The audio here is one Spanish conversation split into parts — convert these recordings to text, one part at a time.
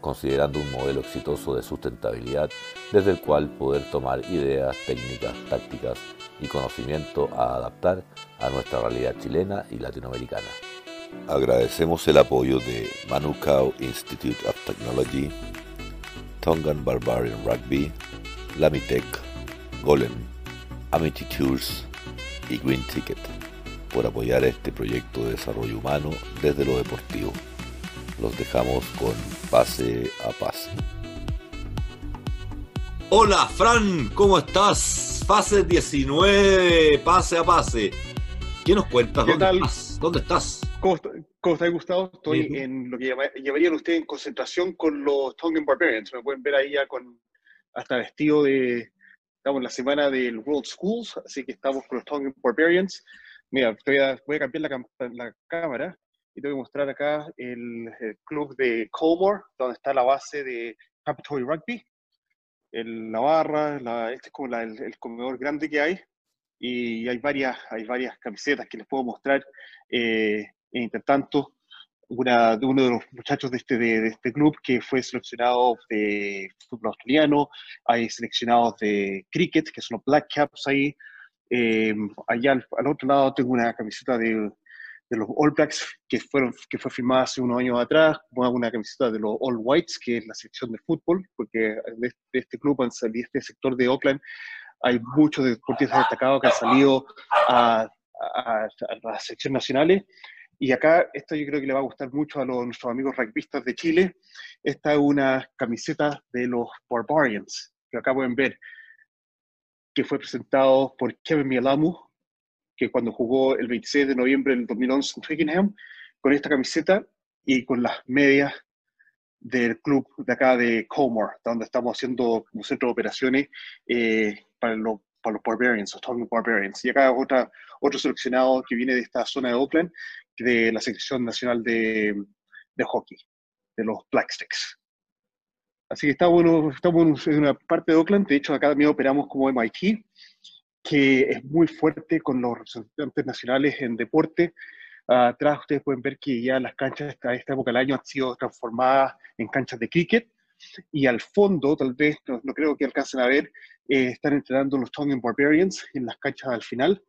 considerando un modelo exitoso de sustentabilidad desde el cual poder tomar ideas, técnicas, tácticas y conocimiento a adaptar a nuestra realidad chilena y latinoamericana. Agradecemos el apoyo de Manukau Institute of Technology, Tongan Barbarian Rugby, Lamitech, Golem, Amity Tours y Green Ticket por apoyar este proyecto de desarrollo humano desde lo deportivo los dejamos con pase a pase. Hola, Fran, ¿cómo estás? Fase 19, pase a pase. ¿Qué nos cuentas? ¿Qué ¿Dónde tal? estás? ¿Dónde estás? ¿Cómo, está- cómo está Gustavo? Estoy Bien. en lo que llama- llamarían ustedes en concentración con los Tongan Barbarians. Me pueden ver ahí ya con hasta vestido de. Estamos en la semana del World Schools, así que estamos con los Tongan Barbarians. Mira, voy a, voy a cambiar la, la cámara y te voy a mostrar acá el, el club de Colmore, donde está la base de Capitoy Rugby. El- la barra, la- este es como la- el, el comedor grande que hay. Y hay varias, hay varias camisetas que les puedo mostrar. Eh, entre tanto, una, de uno de los muchachos de este, de, de este club que fue seleccionado de fútbol australiano, hay seleccionados de cricket, que son los Black Caps ahí. Eh, allá al, al otro lado tengo una camiseta de, de los All Blacks que, fueron, que fue firmada hace unos años atrás, una, camiseta de los All Whites, que es la sección de fútbol, porque de, de este club, han salido- de este sector de Auckland, hay muchos deportistas destacados que han salido a, a- a las secciones nacionales. Y acá, esto yo creo que le va a gustar mucho a los, nuestros amigos rugbyistas de Chile. Esta es una camiseta de los Barbarians, que acá pueden ver, que fue presentado por Kevin Mialamu, que cuando jugó el 26 de noviembre del 2011 en Twickenham, con esta camiseta y con las medias del club de acá de Colmore, donde estamos haciendo un centro de operaciones eh, para, los, para los Barbarians, los Tongan Barbarians. Y acá otra, otro seleccionado que viene de esta zona de Oakland, de la selección nacional de, de hockey, de los Blacksticks. Así que está bueno, estamos en una parte de Oakland, de hecho acá también operamos como MIT, que es muy fuerte con los representantes nacionales en deporte. Ah, Atrás ustedes pueden ver que ya las canchas a esta época del año han sido transformadas en canchas de cricket. Y al fondo, tal vez, no, creo que alcancen a ver, eh, están entrenando los Tongan Barbarians en las canchas al final.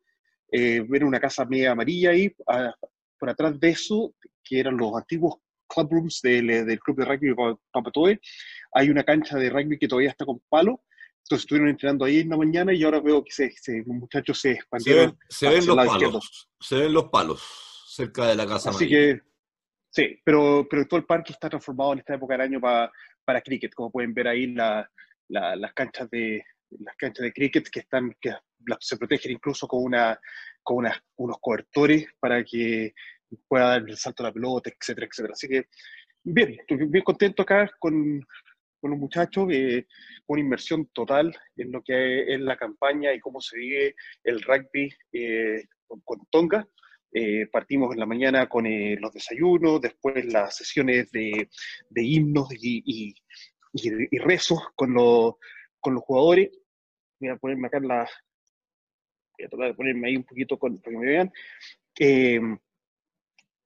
Eh, ven una casa media amarilla ahí. ah, por atrás de eso, que eran los antiguos club rooms del, del club de rugby de Papatoe, hay una cancha de rugby que todavía está con palo. Entonces estuvieron entrenando ahí en la mañana y ahora veo que se, se- los muchachos se Se expandieron ven, se ven los palos. Se ven los palos cerca de la casa. Así que, sí, pero, pero todo el parque está transformado en esta época del año pa- para cricket, como pueden ver ahí la- la- las canchas de las canchas de cricket que están que se protegen incluso con una con unas- unos cobertores para que pueda dar el salto a la pelota, etcétera, etcétera. Así que bien, estoy bien contento acá con, con los muchachos, eh, una inversión total en lo que es la campaña y cómo se vive el rugby eh, con, Tonga. Eh, partimos en la mañana con los desayunos, después las sesiones de, himnos y, rezos con, los con los jugadores. Voy a ponerme acá la. Voy a tratar de ponerme ahí un poquito con, para que me vean.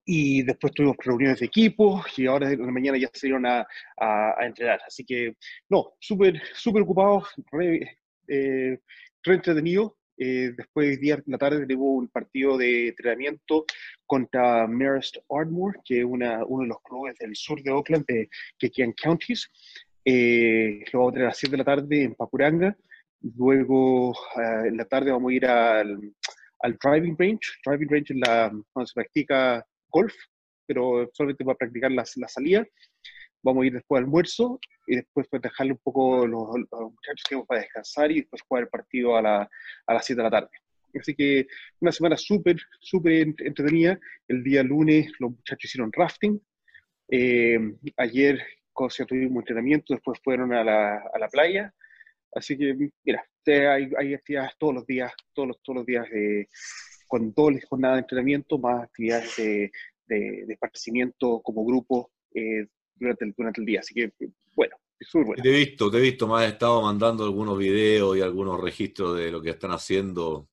Y después tuvimos reuniones de equipo y ahora en la mañana ya se dieron a, a, a entrenar. Así que, no, súper súper ocupados, re, eh, re entretenido. Eh, después de día en la tarde tenemos un partido de entrenamiento contra Marist Ardmore, que es una, uno de los clubes del sur de Oakland, de Kekian Counties. Eh, lo vamos a tener a las 7 de la tarde en Papuranga. Luego, eh, en la tarde vamos a ir al, al driving range. Driving range es la, donde se practica golf, pero solamente para practicar la, la salida. Vamos a ir después al almuerzo y después pues, dejarle un poco los, los muchachos que vamos para descansar y después jugar el partido a, la, a las 7 de la tarde. Así que una semana súper, súper entretenida. El día lunes los muchachos hicieron rafting. Eh, ayer tuvimos entrenamiento, después fueron a la, a la playa. Así que, mira, hay, hay, actividades todos los días, todos los, todos los días de, con doble jornada de entrenamiento, más actividades de, de, esparcimiento como grupo eh, durante, el, durante el día. Así que, bueno, es súper bueno. Te he visto, te he visto, me has estado mandando algunos videos y algunos registros de lo que están haciendo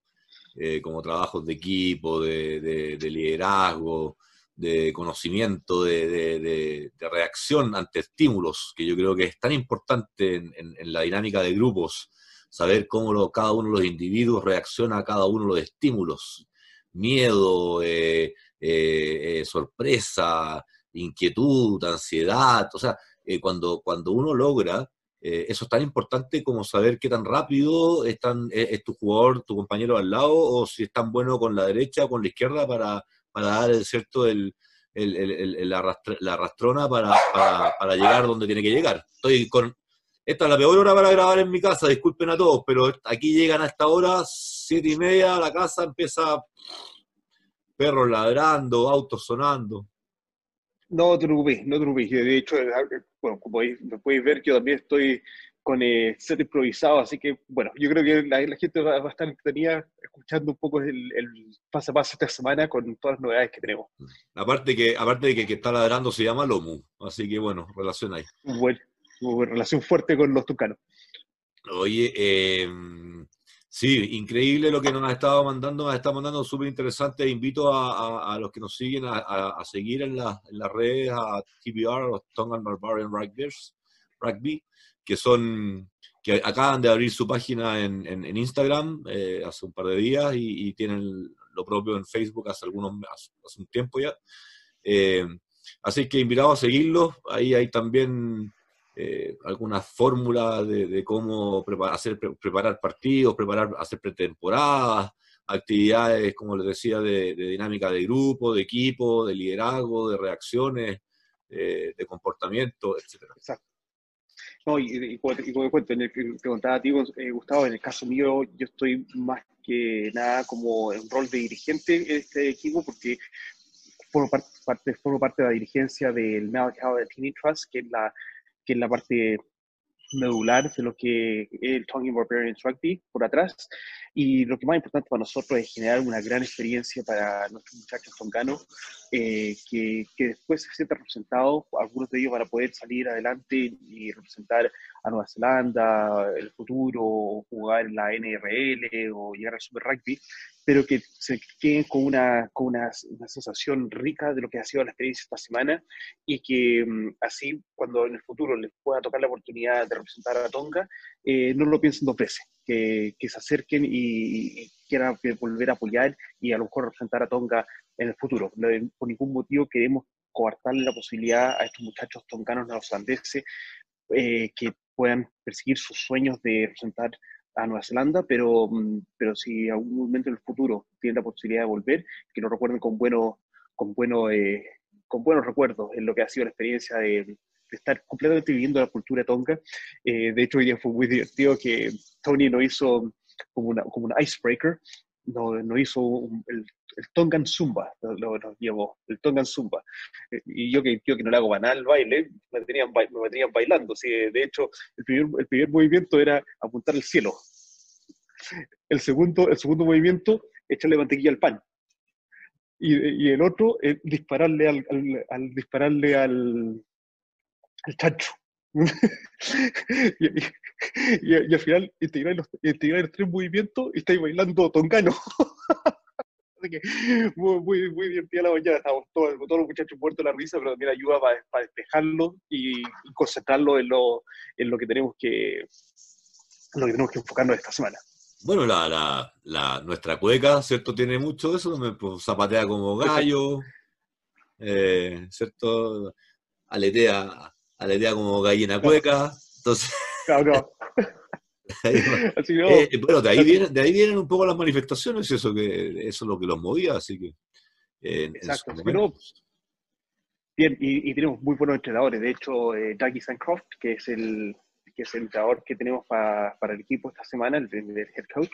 eh, como trabajos de equipo, de, de liderazgo, de conocimiento, de, reacción ante estímulos, que yo creo que es tan importante en, la dinámica de grupos, saber cómo cada uno de los individuos reacciona a cada uno de los estímulos, miedo, eh, eh, eh, sorpresa, inquietud, ansiedad, o sea, cuando, cuando uno logra eso es tan importante como saber qué tan rápido es, es, tu jugador, tu compañero al lado, o si es tan bueno con la derecha o con la izquierda para, para dar el cierto el, la, rastrona para, para, llegar donde tiene que llegar. Estoy con esta es la peor hora para grabar en mi casa, disculpen a todos, pero aquí llegan a esta hora, siete y media, la casa empieza perros ladrando, autos sonando. No te preocupes, no te preocupes. De hecho, bueno, como podéis ver, yo también estoy con eh, set improvisado, así que bueno, yo creo que la, gente va, a estar entretenida escuchando un poco el, el paso a paso esta semana con todas las novedades que tenemos. Aparte que, aparte de que, que está ladrando se llama Lomu, así que bueno, relación ahí. Bueno, relación fuerte con los tucanos. Oye, em, sí, increíble lo que nos ha estado mandando, nos estado mandando súper interesante. Invito a, a, los que nos siguen a, a seguir en, la, las redes a TBR, los Tongan Barbarian Rugby, que son que acaban de abrir su página en, en, Instagram eh, hace un par de días y, tienen lo propio en Facebook hace algunos hace un tiempo ya. Eh, así que invitado a seguirlos. Ahí hay también eh, algunas fórmulas de, cómo preparar, hacer, preparar partidos, preparar, hacer pretemporadas, actividades, como les decía, de, dinámica de grupo, de equipo, de liderazgo, de reacciones, de comportamiento, etc. Exacto. No, y, y, como, te cuento, en el, te contaba a ti, eh, Gustavo, en el caso mío, yo estoy más que nada como en rol de dirigente en este equipo, porque formo parte, de la dirigencia del de Team Trust, que es la, que es la parte medular de lo que es el Tongan Barbarians Rugby por atrás. Y lo que más importante para nosotros es generar una gran experiencia para nuestros muchachos tonganos, eh, que, que, después se sientan representados, algunos de ellos van a poder salir adelante y representar a Nueva Zelanda, el futuro, jugar en la NRL o llegar al Super Rugby, pero que se queden con una, con una, una, sensación rica de lo que ha sido la experiencia esta semana y que mm, así cuando en el futuro les pueda tocar la oportunidad de representar a Tonga, eh, no lo piensen dos veces, que, que se acerquen y, y, quieran volver a apoyar y a lo mejor representar a Tonga en el futuro. por ningún motivo queremos coartarle la posibilidad a estos muchachos tonganos neozelandeses eh, que puedan perseguir sus sueños de representar a Nueva Zelanda, pero, mm, pero si en algún momento en el futuro tienen la posibilidad de volver, que lo recuerden con, bueno, con, bueno, eh, con buenos recuerdos en lo que ha sido la experiencia de, estar completamente viviendo la cultura tonga. Eh, de hecho, hoy día fue muy divertido que Tony nos hizo como, una, como un icebreaker, nos, no hizo el, el, Tongan Zumba, lo, nos llevó, el Tongan Zumba. Eh, y yo que, yo que no le hago banal baile, me tenían, me tenían bailando. ¿sí? De hecho, el primer, el primer movimiento era apuntar al cielo. El segundo, el segundo movimiento, echarle mantequilla al pan. Y, el otro, es dispararle al, al, al dispararle al, al chancho. y, al final integrar los, los tres movimientos y estáis bailando tongano. Así que muy, muy, muy divertida la mañana, estamos todos, todos los muchachos muertos de la risa, pero también ayuda para, para despejarlo y, y, concentrarlo en lo, en lo que tenemos que lo que tenemos que enfocarnos esta semana. Bueno, la, la, la, nuestra cueca, ¿cierto? Tiene mucho de eso, me pues, zapatea como gallo, eh, ¿cierto? Aletea, aletea como gallina cueca, entonces... Claro, así que, eh, bueno, de ahí, vienen, de ahí vienen un poco las manifestaciones, eso que eso es lo que los movía, así que... Eh, Exacto, pero, bien, y, y, tenemos muy buenos entrenadores, de hecho, eh, Dougie Sancroft, que es el que es el entrenador que tenemos para, para el equipo esta semana, el, el, head coach,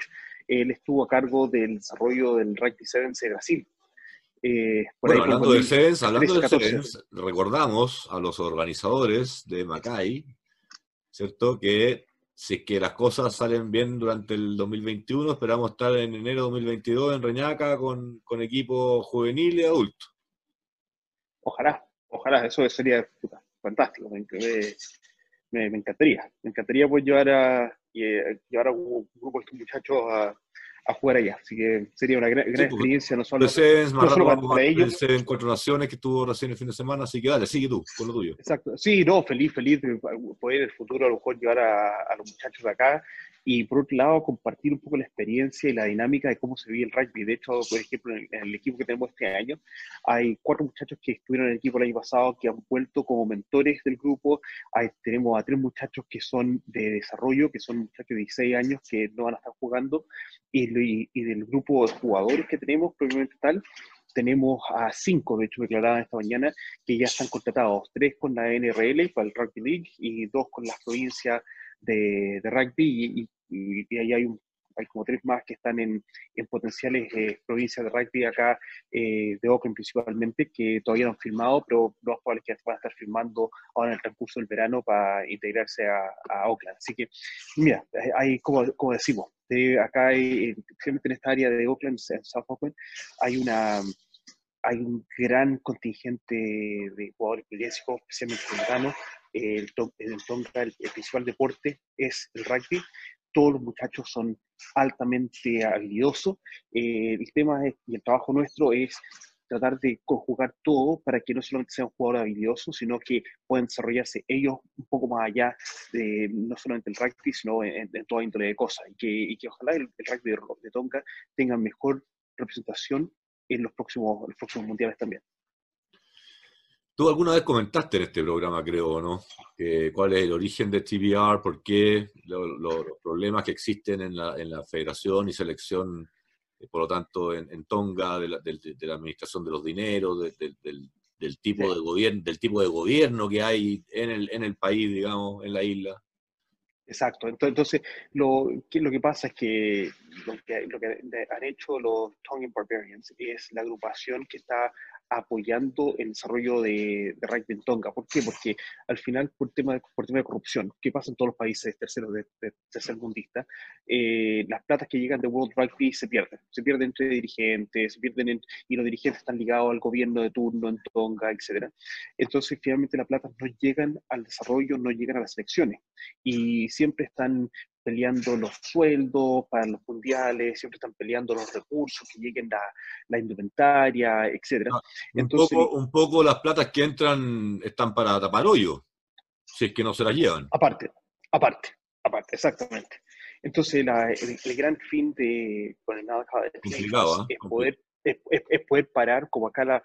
él estuvo a cargo del desarrollo del Rugby Sevens de Brasil. Eh, bueno, hablando de Sevens, hablando de Sevens, recordamos a los organizadores de Macay, ¿cierto? Que si es que las cosas salen bien durante el 2021, esperamos estar en enero de 2022 en Reñaca con, con equipo juvenil y adulto. Ojalá, ojalá, eso sería fantástico, me, encantaría. Me encantaría pues llevar a, eh, llevar a un grupo de muchachos a, a jugar allá. Así que sería una gran, experiencia, no solo, para, ellos. en Cuatro Naciones que estuvo recién el fin de semana, así que dale, sigue tú, con lo tuyo. Exacto, sí, no, feliz, feliz de poder en el futuro a lo mejor llevar a, a los muchachos de acá y por otro lado compartir un poco la experiencia y la dinámica de cómo se vive el rugby. De hecho, por ejemplo, en el, equipo que tenemos este año, hay cuatro muchachos que estuvieron en el equipo el año pasado que han vuelto como mentores del grupo. Hay, tenemos a tres muchachos que son de desarrollo, que son muchachos de 16 años que no van a estar jugando. Y, y, del grupo de jugadores que tenemos, probablemente tal, tenemos a cinco, de hecho, declaradas esta mañana, que ya están contratados, tres con la NRL para el Rugby League y dos con las provincias de, de rugby y, y, ahí hay, un, hay como tres más que están en, en potenciales eh, provincias de rugby acá, eh, de Oakland principalmente, que todavía no han firmado, pero lo más que van a estar firmando ahora en el transcurso del verano para integrarse a, Oakland. Así que, mira, hay, como, como decimos, acá hay, en esta área de Oakland, en South Oakland, hay una hay un gran contingente de jugadores eclesiásticos, especialmente mexicanos. El, el Tonga, el, principal deporte es el rugby, todos los muchachos son altamente habilidosos. Eh, el tema y el trabajo nuestro es tratar de conjugar todo para que no solamente sean jugadores habilidosos, sino que puedan desarrollarse ellos un poco más allá de no solamente el rugby, sino en, toda índole de cosas. Y que, ojalá el, rugby de, Tonga tenga mejor representación en los próximos, los próximos mundiales también. Tú alguna vez comentaste en este programa, creo, ¿no? ¿Cuál es el origen de TBR? ¿Por qué los problemas que existen en la, en la federación y selección, eh, por lo tanto, en, Tonga, de la, administración de los dineros, del, tipo de gobierno, del tipo de gobierno que hay en el, en el país, digamos, en la isla? Exacto. Entonces, lo, que, lo que pasa es que lo, que lo que han hecho los Tongan Barbarians es la agrupación que está apoyando el desarrollo de, de rugby en Tonga. ¿Por qué? Porque al final, por tema por tema de corrupción, que pasa en todos los países terceros de, de tercer eh, las platas que llegan de World Rugby se pierden. Se pierden entre dirigentes, se pierden y los dirigentes están ligados al gobierno de turno en Tonga, etc. Entonces, finalmente, las platas no llegan al desarrollo, no llegan a las elecciones. Y siempre están peleando los sueldos para los mundiales, siempre están peleando los recursos, que lleguen la, la indumentaria, etc. Ah, un, poco, un poco las platas que entran están para tapar hoyo, si es que no se las llevan. Aparte, aparte, aparte, exactamente. Entonces, el, gran fin de con el nada es, ¿ah? poder, es, poder parar, como acá la,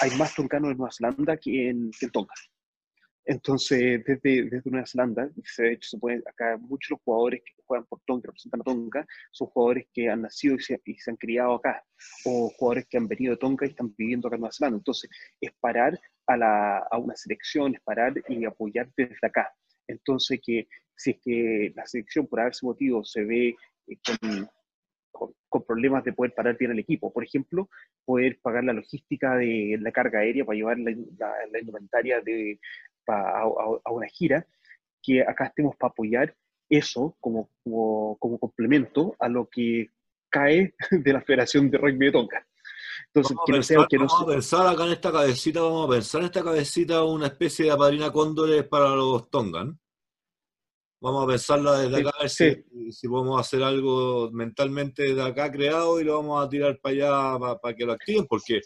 hay más toncanos en Nueva Zelanda que en, que en Tonga. Entonces, desde, desde Nueva Zelanda, de hecho, se puede, acá muchos los jugadores que juegan por Tonga, que representan a Tonga, son jugadores que han nacido y se, y se, han criado acá, o jugadores que han venido de Tonga y están viviendo acá en Nueva Zelanda. Entonces, es parar a, la, a una selección, es parar y apoyar desde acá. Entonces, que si es que la selección, por haberse motivo, se ve eh, con, con, problemas de poder parar bien el equipo. Por ejemplo, poder pagar la logística de la carga aérea para llevar la, la, la indumentaria de, a, una gira, que acá estemos para apoyar eso como, como, complemento a lo que cae de la Federación de Rugby de Tonga. Entonces, vamos, a pensar, que no vamos a pensar acá en esta cabecita, vamos a pensar en esta cabecita una especie de apadrina cóndores para los Tongan. Vamos a pensarla desde acá, a ver si, si, podemos hacer algo mentalmente desde acá creado y lo vamos a tirar para allá para, para que lo activen, porque,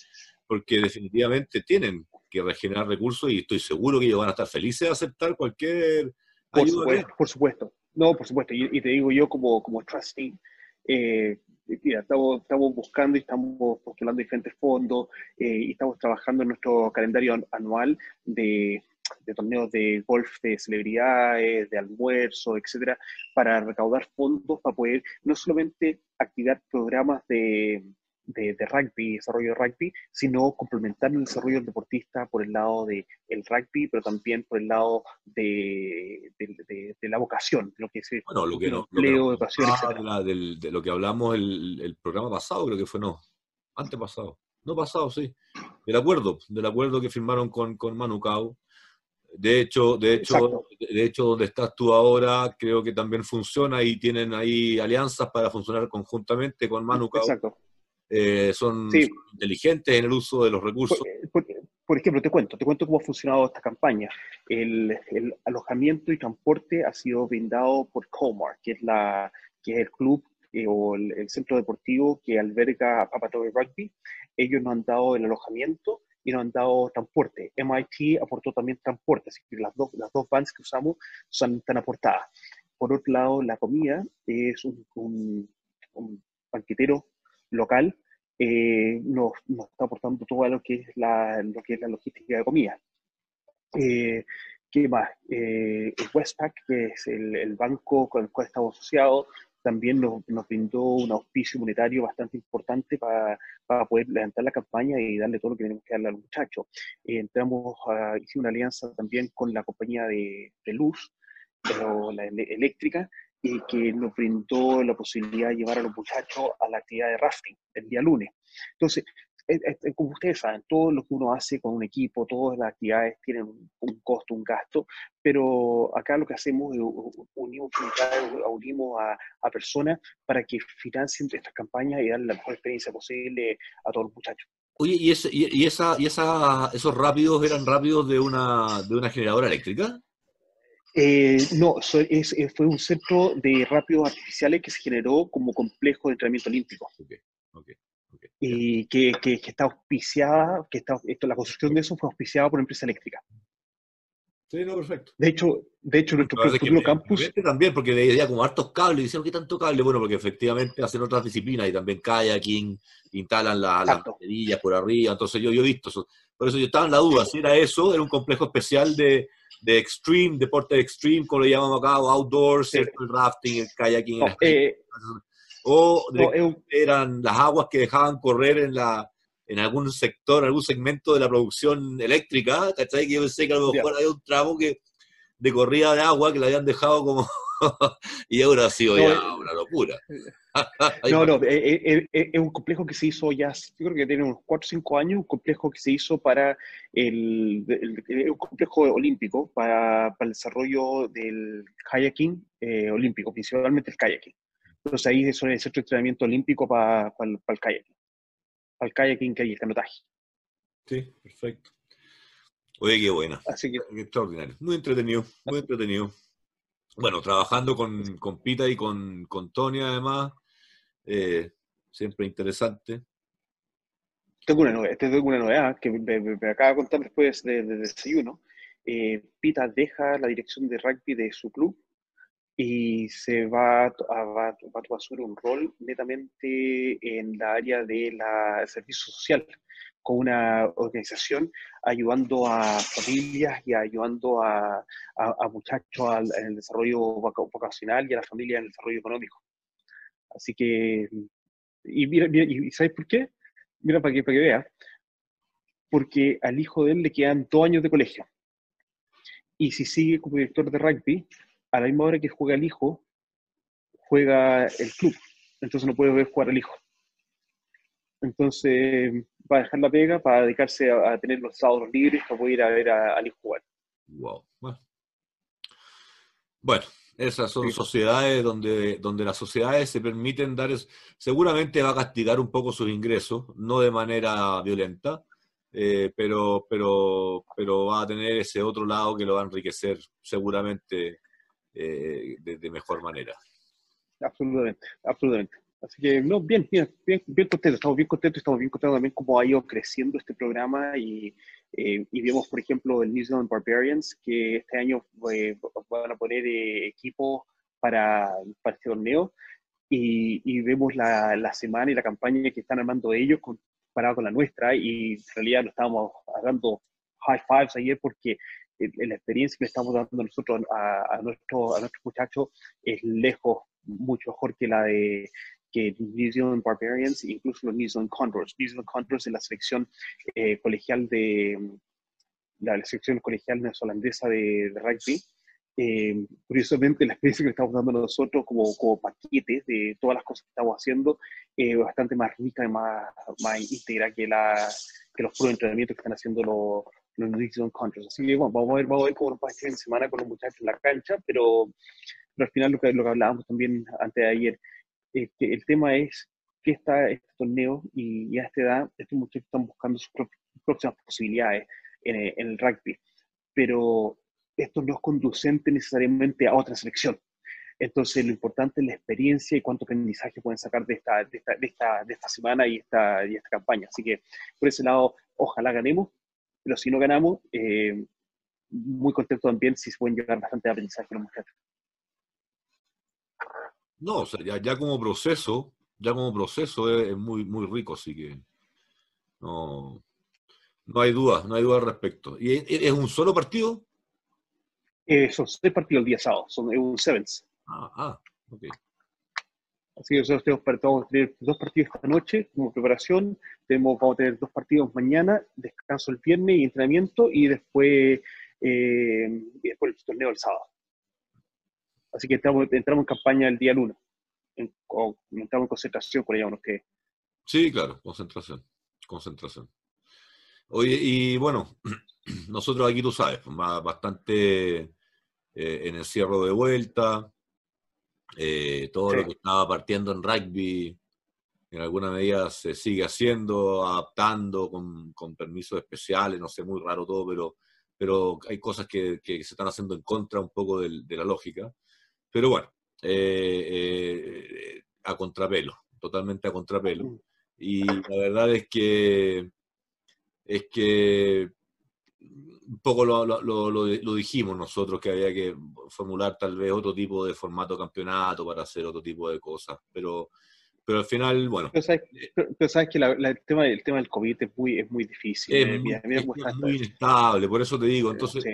porque definitivamente tienen que regenerar recursos y estoy seguro que ellos van a estar felices de aceptar cualquier por Supuesto, por supuesto, no, por supuesto, y, te digo yo como, como trustee, eh, estamos, estamos, buscando y estamos postulando diferentes fondos eh, y estamos trabajando en nuestro calendario anual de, de, torneos de golf de celebridades, de almuerzo, etcétera, para recaudar fondos para poder no solamente activar programas de, de, rugby, desarrollo de rugby, sino complementar el desarrollo del deportista por el lado del el rugby, pero también por el lado de, de la vocación, lo que es bueno, lo que no, empleo, educación, de lo que hablamos el, el, programa pasado, creo que fue, no, antepasado. no pasado, sí. Del acuerdo, del acuerdo que firmaron con, con Manukau. De hecho, de hecho, de hecho, donde estás tú ahora, creo que también funciona y tienen ahí alianzas para funcionar conjuntamente con Manukau. Exacto. Eh, son, inteligentes en el uso de los recursos. Por, ejemplo, te cuento, te cuento cómo ha funcionado esta campaña. El, alojamiento y transporte ha sido brindado por Comar, que es, la, que es el club eh, o el, centro deportivo que alberga a Papatoe Rugby. Ellos nos han dado el alojamiento y nos han dado transporte. MIT aportó también transporte, así que las dos, las dos vans que usamos son, están aportadas. Por otro lado, la comida es un, un, un banquetero local eh, nos, está aportando todo lo que es la, lo que es la logística de comida. Eh, ¿Qué más? Eh, Westpac, que es el, banco con el cual estamos asociados, también nos, nos, brindó un auspicio monetario bastante importante para, para, poder levantar la campaña y darle todo lo que tenemos que darle al muchacho. Eh, entramos a, hicimos una alianza también con la compañía de, de luz, la eléctrica, y que nos brindó la posibilidad de llevar a los muchachos a la actividad de rafting el día lunes. Entonces, como ustedes saben, todo lo que uno hace con un equipo, todas las actividades tienen un, costo, un gasto, pero acá lo que hacemos es unimos, unimos a, a, personas para que financien estas campañas y darle la mejor experiencia posible a todos los muchachos. Oye, ¿y, ese, y, esa, y esa, esos rápidos eran rápidos de una, de una generadora eléctrica? Eh, no, es, eh, fue un centro de rápidos artificiales que se generó como complejo de entrenamiento olímpico. y que, que, está auspiciada, que está, esto, la construcción de eso fue auspiciada por una empresa eléctrica. Sí, no, perfecto. De hecho, de hecho nuestro propio campus... También, porque veía como hartos cables, y decían, ¿qué tanto cable? Bueno, porque efectivamente hacen otras disciplinas y también kayaking, instalan las baterías por arriba, entonces yo, yo he visto eso. Por eso yo estaba en la duda, si era eso, era un complejo especial de, de extreme, deporte extreme, como lo llamamos acá, o outdoor, el rafting, el kayaking. Eh, o eran las aguas que dejaban correr en la en algún sector, en algún segmento de la producción eléctrica, ¿cachai? Que yo pensé que a lo mejor había un tramo que, de corrida de agua que la habían dejado como... y ahora ha sido ya eh, una locura. no, no, eh, eh, es, un complejo que se hizo ya, yo creo que tiene unos 4 o 5 años, un complejo que se hizo para el, un complejo olímpico, para, para, el desarrollo del kayaking olímpico, principalmente el kayaking. Entonces ahí es el centro de entrenamiento olímpico para, para, el kayaking, para el kayaking y el canotaje. Sí, perfecto. Oye, qué buena. Así que... Extraordinario. Muy entretenido, muy entretenido. Bueno, trabajando con, con Pita y con, con Tony además, eh, siempre interesante. Tengo una novedad, tengo una novedad que me, acaba de contar después del de desayuno. Eh, Pita deja la dirección de rugby de su club y se va a, a tomar un rol netamente en la área de la servicio social con una organización ayudando a familias y ayudando a, muchachos al, en el desarrollo vocacional y a la familia en el desarrollo económico. Así que, y mira, ¿y sabes por qué? Mira, para que, para que vea. Porque al hijo de él le quedan dos años de colegio. Y si sigue como director de rugby, a la misma hora que juega el hijo, juega el club. Entonces no puede ver jugar al hijo. Entonces va a dejar la pega para dedicarse a, tener los sábados libres para poder ir a ver al hijo jugar. Wow. Bueno. Esas son sociedades donde, donde las sociedades se permiten dar, seguramente va a castigar un poco sus ingresos, no de manera violenta, eh, pero, pero, pero va a tener ese otro lado que lo va a enriquecer seguramente eh, de, mejor manera. Absolutamente, absolutamente. Así que, no, bien, bien, bien, bien contentos, estamos bien contentos, estamos bien contentos también cómo ha ido creciendo este programa y, eh, y vemos, por ejemplo, el New Zealand Barbarians, que este año eh, van a poner equipos para, para este torneo. Y, vemos la, la, semana y la campaña que están armando ellos comparado con la nuestra. Y en realidad lo estábamos dando high fives ayer porque la experiencia que estamos dando nosotros a, a, nuestro, a nuestros muchachos es lejos mucho mejor que la de que New Zealand Barbarians, incluso los New Zealand Condors. New Zealand Condors es la selección eh, colegial de la, selección colegial neozelandesa de, de, rugby Eh, curiosamente, la experiencia que estamos dando nosotros como, como paquetes de todas las cosas que estamos haciendo es bastante más rica y más, más íntegra que, la, que los puros entrenamientos que están haciendo los, los Nutrition Controls. Así que bueno, vamos a ver, vamos a ver cómo nos pasa esta semana con los muchachos en la cancha, pero, pero al final lo que, lo que hablábamos también antes de ayer, es que el tema es que está este torneo y, a esta edad estos muchachos están buscando sus próximas posibilidades en, en el rugby, pero esto no es conducente necesariamente a otra selección. Entonces, lo importante es la experiencia y cuánto aprendizaje pueden sacar de esta, de esta, de esta, de esta semana y esta, y esta campaña. Así que, por ese lado, ojalá ganemos, pero si no ganamos, eh, muy contento también si se pueden llevar bastante aprendizaje los muchachos. No, o sea, ya, ya, como proceso, ya como proceso es, muy, muy rico, así que no, no hay duda, no hay duda al respecto. ¿Y es un solo partido? Eh, son seis partidos el día sábado, son un sevens. Ah, ah, ok. Así que nosotros tenemos, vamos a tener dos partidos esta noche como preparación, tenemos, vamos a tener dos partidos mañana, descanso el viernes y entrenamiento, y después, eh, y después el torneo el sábado. Así que entramos, entramos en campaña el día lunes, en, entramos en concentración con ella unos que... Sí, claro, concentración, concentración. Oye, y bueno, nosotros aquí, tú sabes, bastante eh, en el cierre de vuelta, eh, todo lo que estaba partiendo en rugby, en alguna medida se sigue haciendo, adaptando con, con permisos especiales, no sé, muy raro todo, pero, pero hay cosas que, que se están haciendo en contra un poco de, de la lógica. Pero bueno, eh, a contrapelo, totalmente a contrapelo. Mm. Y la verdad es que es que un poco lo, lo, lo, dijimos nosotros, que había que formular tal vez otro tipo de formato campeonato para hacer otro tipo de cosas, pero, pero al final, bueno. Pero sabes, que el, tema, el tema del COVID es muy, es muy difícil. Es, eh, muy, inestable, por eso te digo. Entonces,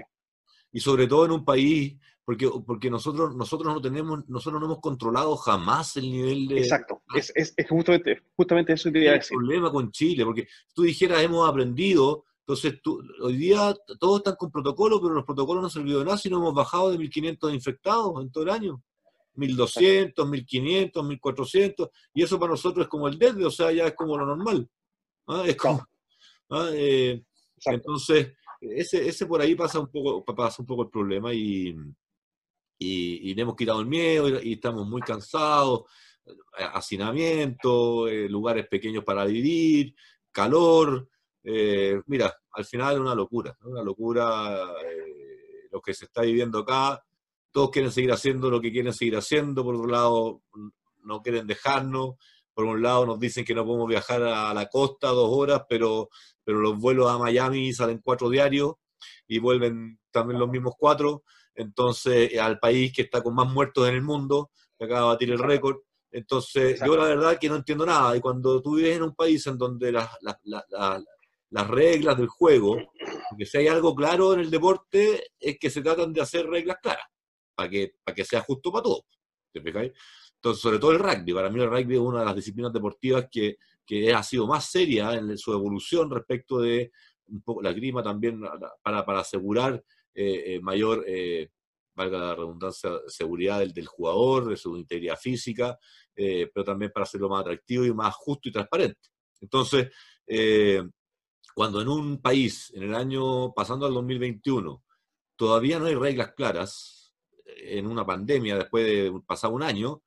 Y sobre todo en un país, porque, porque nosotros, nosotros no tenemos, nosotros no hemos controlado jamás el nivel de... Exacto, es, es, es justamente, justamente eso que El problema con Chile, porque tú dijeras, hemos aprendido entonces, hoy día todos están con protocolos, pero los protocolos no han servido de nada si no hemos bajado de 1.500 infectados en todo el año. 1.200, 1.500, 1.400, y eso para nosotros es como el desde, o sea, ya es como lo normal. ¿ah? Es como, ¿ah? eh, entonces, ese, ese por ahí pasa un poco, pasa un poco el problema y, y, le hemos quitado el miedo y, estamos muy cansados, hacinamiento, eh, lugares pequeños para vivir, calor, eh, mira, al final es una locura, una locura eh, lo que se está viviendo acá. Todos quieren seguir haciendo lo que quieren seguir haciendo, por otro lado no quieren dejarnos, por un lado nos dicen que no podemos viajar a la costa dos horas, pero, pero los vuelos a Miami salen cuatro diarios y vuelven también los mismos cuatro. Entonces, al país que está con más muertos en el mundo, que acaba de batir el récord. Entonces, yo la verdad que no entiendo nada. Y cuando tú vives en un país en donde la, las reglas del juego, porque si hay algo claro en el deporte es que se tratan de hacer reglas claras, para que, para que sea justo para todos. Entonces, sobre todo el rugby, para mí el rugby es una de las disciplinas deportivas que, que ha sido más seria en su evolución respecto de un poco la grima también para, para asegurar eh, eh, mayor, eh, valga la redundancia, seguridad del, del, jugador, de su integridad física, pero también para hacerlo más atractivo y más justo y transparente. Entonces, cuando en un país, en el año pasando al 2021, todavía no hay reglas claras, en una pandemia después de pasar un año,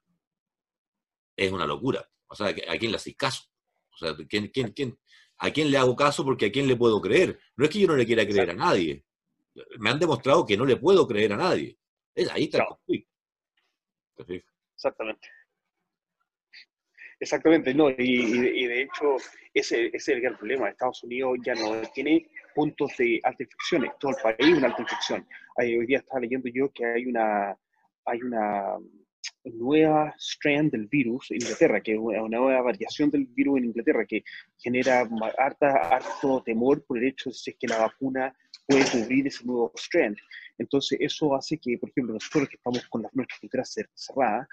es una locura. O sea, ¿a quién le haces caso? O sea, ¿quién, quién, quién, ¿a quién le hago caso porque a quién le puedo creer? No es que yo no le quiera creer a nadie. Me han demostrado que no le puedo creer a nadie. Es, ahí está Exactamente. Exactamente, no, y, de hecho ese, es el gran problema. Estados Unidos ya no tiene puntos de alta infección, todo el país una alta infección. hoy día estaba leyendo yo que hay una, hay una nueva strand del virus en Inglaterra, que es una nueva variación del virus en Inglaterra, que genera harta, harto temor por el hecho de si es que la vacuna puede cubrir ese nuevo strand. Entonces, eso hace que, por ejemplo, nosotros que estamos con las fronteras cerradas,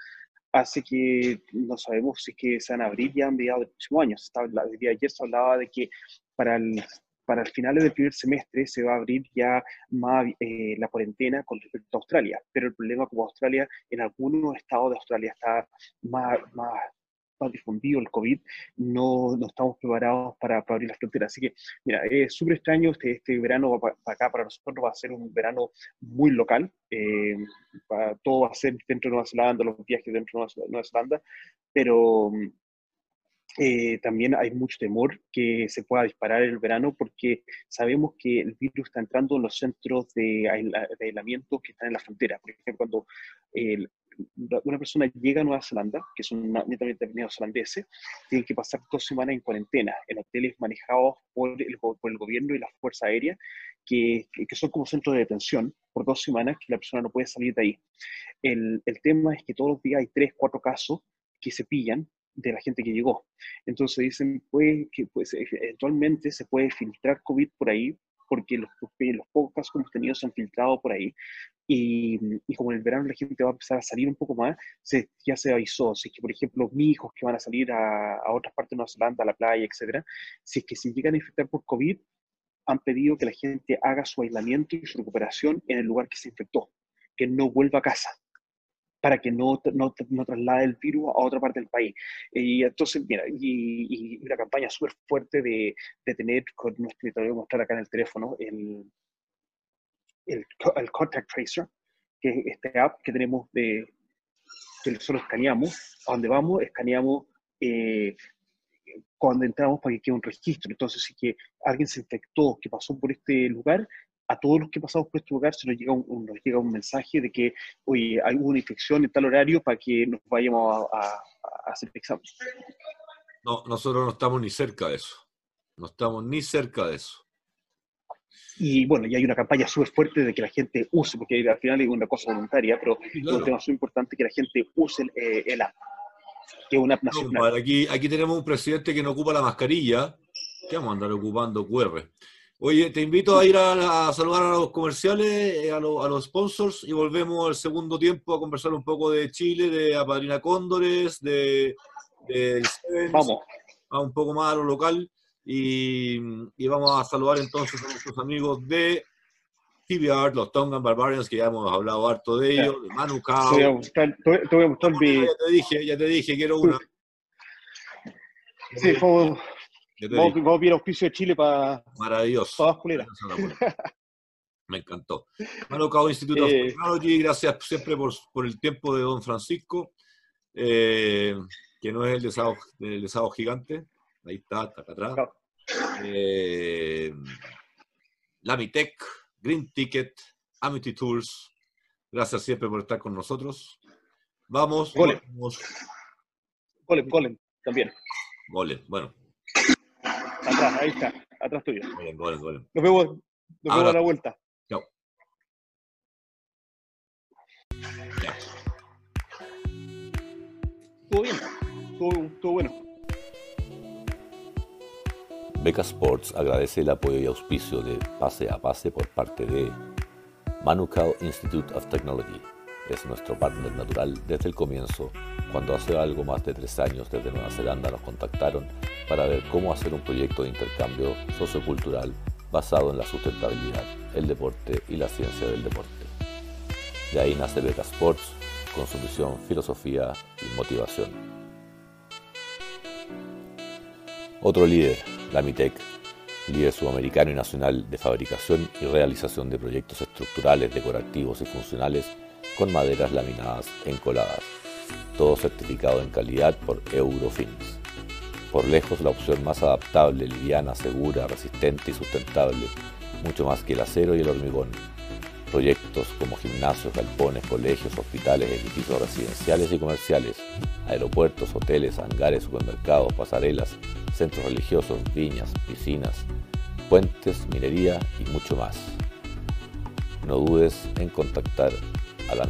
hace que no sabemos si es que se van a abrir ya a mediados del próximo año. de ayer se hablaba de que para el, para el finales del primer semestre se va a abrir ya más eh, la cuarentena con respecto a Australia, pero el problema como Australia, en algunos estados de Australia está más, más, más difundido el COVID, no, no estamos preparados para, para, abrir las fronteras. Así que, mira, es súper extraño, este, este verano para, acá para nosotros va a ser un verano muy local, eh, todo va a ser dentro de Nueva Zelanda, los viajes dentro de Nueva Zelanda, pero eh, también hay mucho temor que se pueda disparar el verano porque sabemos que el virus está entrando en los centros de, aislamiento que están en la frontera. Por ejemplo, cuando una persona llega a Nueva Zelanda, que son netamente neozelandeses, tienen que pasar dos semanas en cuarentena en hoteles manejados por el, por el gobierno y la Fuerza Aérea, que, que, son como centros de detención por dos semanas, que la persona no puede salir de ahí. El, el tema es que todos los días hay tres, cuatro casos que se pillan de la gente que llegó. Entonces dicen pues, que pues, eventualmente se puede filtrar COVID por ahí, porque los, los pocos casos que hemos tenido se han filtrado por ahí. Y, y, como en el verano la gente va a empezar a salir un poco más, se, ya se avisó. Si es que, por ejemplo, mis hijos que van a salir a, a otras partes de Nueva Zelanda, a la playa, etcétera, si es que se llegan a infectar por COVID, han pedido que la gente haga su aislamiento y su recuperación en el lugar que se infectó, que no vuelva a casa para que no, no, no, traslade el virus a otra parte del país. Y entonces, mira, y, y una campaña súper fuerte de, de, tener, con nuestro, te voy a mostrar acá en el teléfono, el, el, el, Contact Tracer, que es este app que tenemos de, que nosotros escaneamos, a donde vamos, escaneamos eh, cuando entramos para que quede un registro. Entonces, si que alguien se infectó, que pasó por este lugar, a todos los que pasamos por este lugar se nos llega un, nos llega un mensaje de que, oye, hay una infección en tal horario para que nos vayamos a, a, a hacer examen. No, nosotros no estamos ni cerca de eso. No estamos ni cerca de eso. Y bueno, y hay una campaña súper fuerte de que la gente use, porque al final es una cosa voluntaria, pero claro. es un tema súper importante que la gente use el, eh, el app, que es una app nacional. No, aquí, aquí tenemos un presidente que no ocupa la mascarilla, que vamos a andar ocupando QR. Oye, te invito a ir a, a saludar a los comerciales, eh, a, lo, a, los sponsors y volvemos al segundo tiempo a conversar un poco de Chile, de Apadrina Cóndores, de, de Sevens, vamos. A un poco más a lo local y, y, vamos a saludar entonces a nuestros amigos de TBR, los Tongan Barbarians, que ya hemos hablado harto de ellos, de Manu Cao. Te voy a buscar, te voy a buscar mi... Ya te dije, ya te dije, quiero una. Sí, fue Vamos, vamos a ir auspicio de Chile para. Maravilloso. Para Me encantó. Manu Cao Institute of Technology, gracias siempre por, por, el tiempo de don Francisco, eh, que no es el desado, el desado gigante. Ahí está, está acá atrás. Eh, Lamitech, Green Ticket, Amity Tools. Gracias siempre por estar con nosotros. Vamos. Golem. Vamos. Golem, Golem, también. Golem, bueno. Atrás, ahí está, atrás tuyo. Golem. Nos vemos, nos vemos a la vuelta. Chao. Estuvo bien, estuvo, estuvo bueno. Beca Sports agradece el apoyo y auspicio de Pase a Pase por parte de Manukau Institute of Technology. Es nuestro partner natural desde el comienzo, cuando hace algo más de tres años desde Nueva Zelanda nos contactaron para ver cómo hacer un proyecto de intercambio sociocultural basado en la sustentabilidad, el deporte y la ciencia del deporte. De ahí nace Beca Sports, con su misión, filosofía y motivación. Otro líder, la MITEC, líder sudamericano y nacional de fabricación y realización de proyectos estructurales, decorativos y funcionales con maderas laminadas encoladas, todo certificado en calidad por Eurofins. Por lejos la opción más adaptable, liviana, segura, resistente y sustentable, mucho más que el acero y el hormigón. Proyectos como gimnasios, galpones, colegios, hospitales, edificios residenciales y comerciales, aeropuertos, hoteles, hangares, supermercados, pasarelas, centros religiosos, viñas, piscinas, puentes, minería y mucho más. No dudes en contactar a la.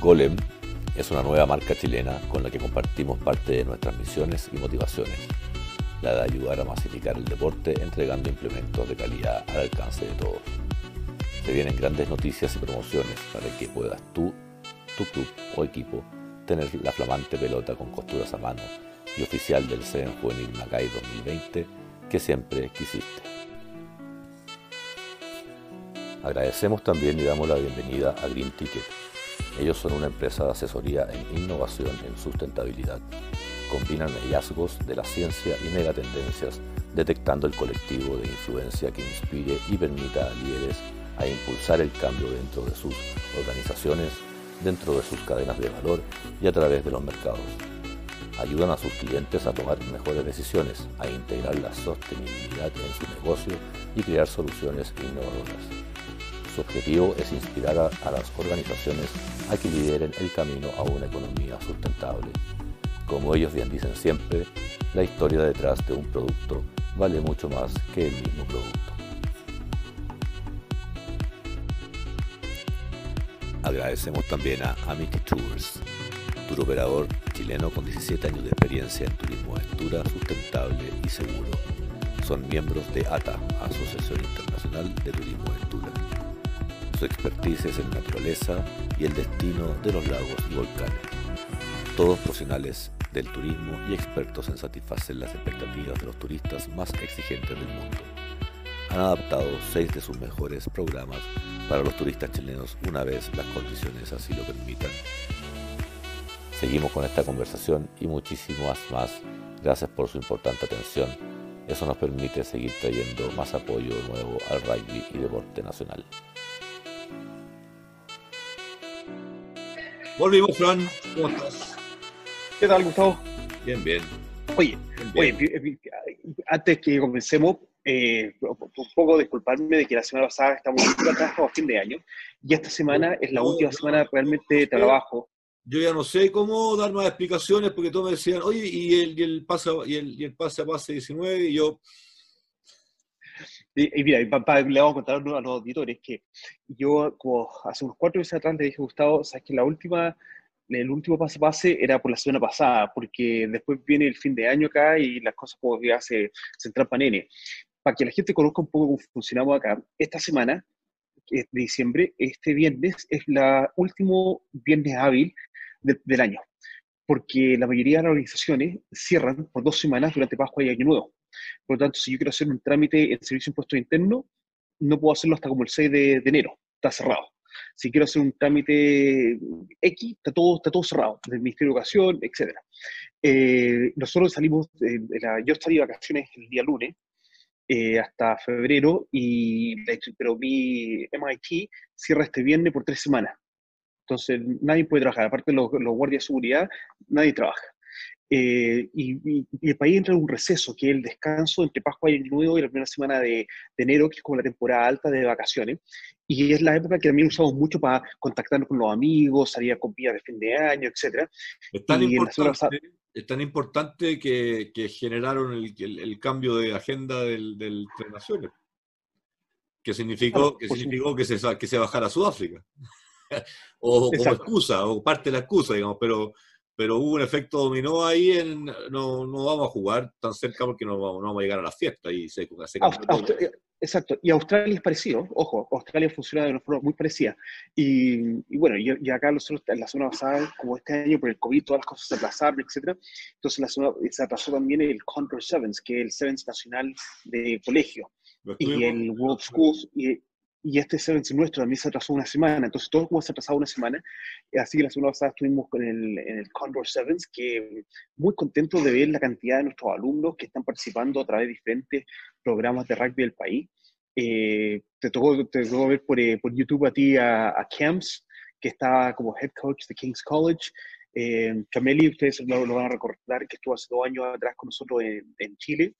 Golem es una nueva marca chilena con la que compartimos parte de nuestras misiones y motivaciones, la de ayudar a masificar el deporte entregando implementos de calidad al alcance de todos. Se vienen grandes noticias y promociones para que puedas tú, tu club o equipo tener la flamante pelota con costuras a mano y oficial del Seven Juvenil Macay 2020 que siempre quisiste. Agradecemos también y damos la bienvenida a Green Ticket. Ellos son una empresa de asesoría en innovación en sustentabilidad. Combinan hallazgos de la ciencia y megatendencias, detectando el colectivo de influencia que inspire y permita a líderes a impulsar el cambio dentro de sus organizaciones, dentro de sus cadenas de valor y a través de los mercados ayudan a sus clientes a tomar mejores decisiones, a integrar la sostenibilidad en su negocio y crear soluciones innovadoras. Su objetivo es inspirar a, las organizaciones a que lideren el camino a una economía sustentable. Como ellos bien dicen siempre, la historia detrás de un producto vale mucho más que el mismo producto. Agradecemos también a Amity Tours, tour operador chileno con 17 años de experiencia en turismo aventura sustentable y seguro. Son miembros de ATA, Asociación Internacional de Turismo Aventura. Su expertise es en naturaleza y el destino de los lagos y volcanes. Todos profesionales del turismo y expertos en satisfacer las expectativas de los turistas más exigentes del mundo. Han adaptado seis de sus mejores programas para los turistas chilenos una vez las condiciones así lo permitan Seguimos con esta conversación y muchísimas más. Gracias por su importante atención. Eso nos permite seguir trayendo más apoyo nuevo al rugby y deporte nacional. Volvimos, Fran. ¿Cómo estás? ¿Qué tal, Gustavo? Bien, bien. Oye, oye antes que comencemos, eh, un poco disculparme de que la semana pasada estamos atrás a fin de año y esta semana es la última semana realmente de trabajo yo ya no sé cómo dar más explicaciones porque todos me decían, oye, y el, y el, pase, y el, y el pase a pase 19, y yo... Y, mira, mi papá, le vamos a contar a los auditores que yo, como hace unos cuatro meses atrás, le dije, Gustavo, sabes que la última, el último pase a pase era por la semana pasada, porque después viene el fin de año acá y las cosas como ya se, se entrampan en Para que la gente conozca un poco cómo funcionamos acá, esta semana de diciembre, este viernes, es la último viernes hábil del año, porque la mayoría de las organizaciones cierran por dos semanas durante Pascua y Año Nuevo. Por lo tanto, si yo quiero hacer un trámite en servicio de impuestos interno, no puedo hacerlo hasta como el 6 de, enero, está cerrado. Si quiero hacer un trámite X, está todo, está todo cerrado, del Ministerio de Educación, etc. Eh, nosotros salimos, yo salí de vacaciones el día lunes, eh, hasta febrero, y, pero mi MIT cierra este viernes por tres semanas. Entonces, nadie puede trabajar. Aparte de los, guardias de seguridad, nadie trabaja. Eh, y, el país entra en un receso, que es el descanso entre Pascua y el Nuevo y la primera semana de, enero, que es como la temporada alta de vacaciones. Y es la época que también usamos mucho para contactarnos con los amigos, salir a copiar de fin de año, etc. Es tan, importante, es tan importante que, generaron el, cambio de agenda del, del Tres Naciones, que significó, que, significó que, se, que se bajara a Sudáfrica. o como excusa, o parte de la excusa, digamos, pero, pero hubo un efecto dominó ahí en no, no vamos a jugar tan cerca porque no vamos, no vamos a llegar a la fiesta y se, se eh, Exacto, y Australia es parecido, ojo, Australia funciona de una forma muy parecida. Y, y bueno, y, acá nosotros en la zona pasada, como este año por el COVID, todas las cosas se aplazaron, etc. Entonces la zona, se atrasó también el Condor Sevens, que es el Sevens nacional de colegio, y el World Schools, y, y este evento nuestro también se atrasó una semana, entonces todo como se atrasado una semana, así que la semana pasada estuvimos con el, en el Condor Sevens, que muy contentos de ver la cantidad de nuestros alumnos que están participando a través de diferentes programas de rugby del país. Eh, te, tocó, te tocó ver por, eh, por, YouTube a ti a, Camps, que está como head coach de King's College. Eh, Chameli, ustedes lo, van a recordar, que estuvo hace dos años atrás con nosotros en, en Chile.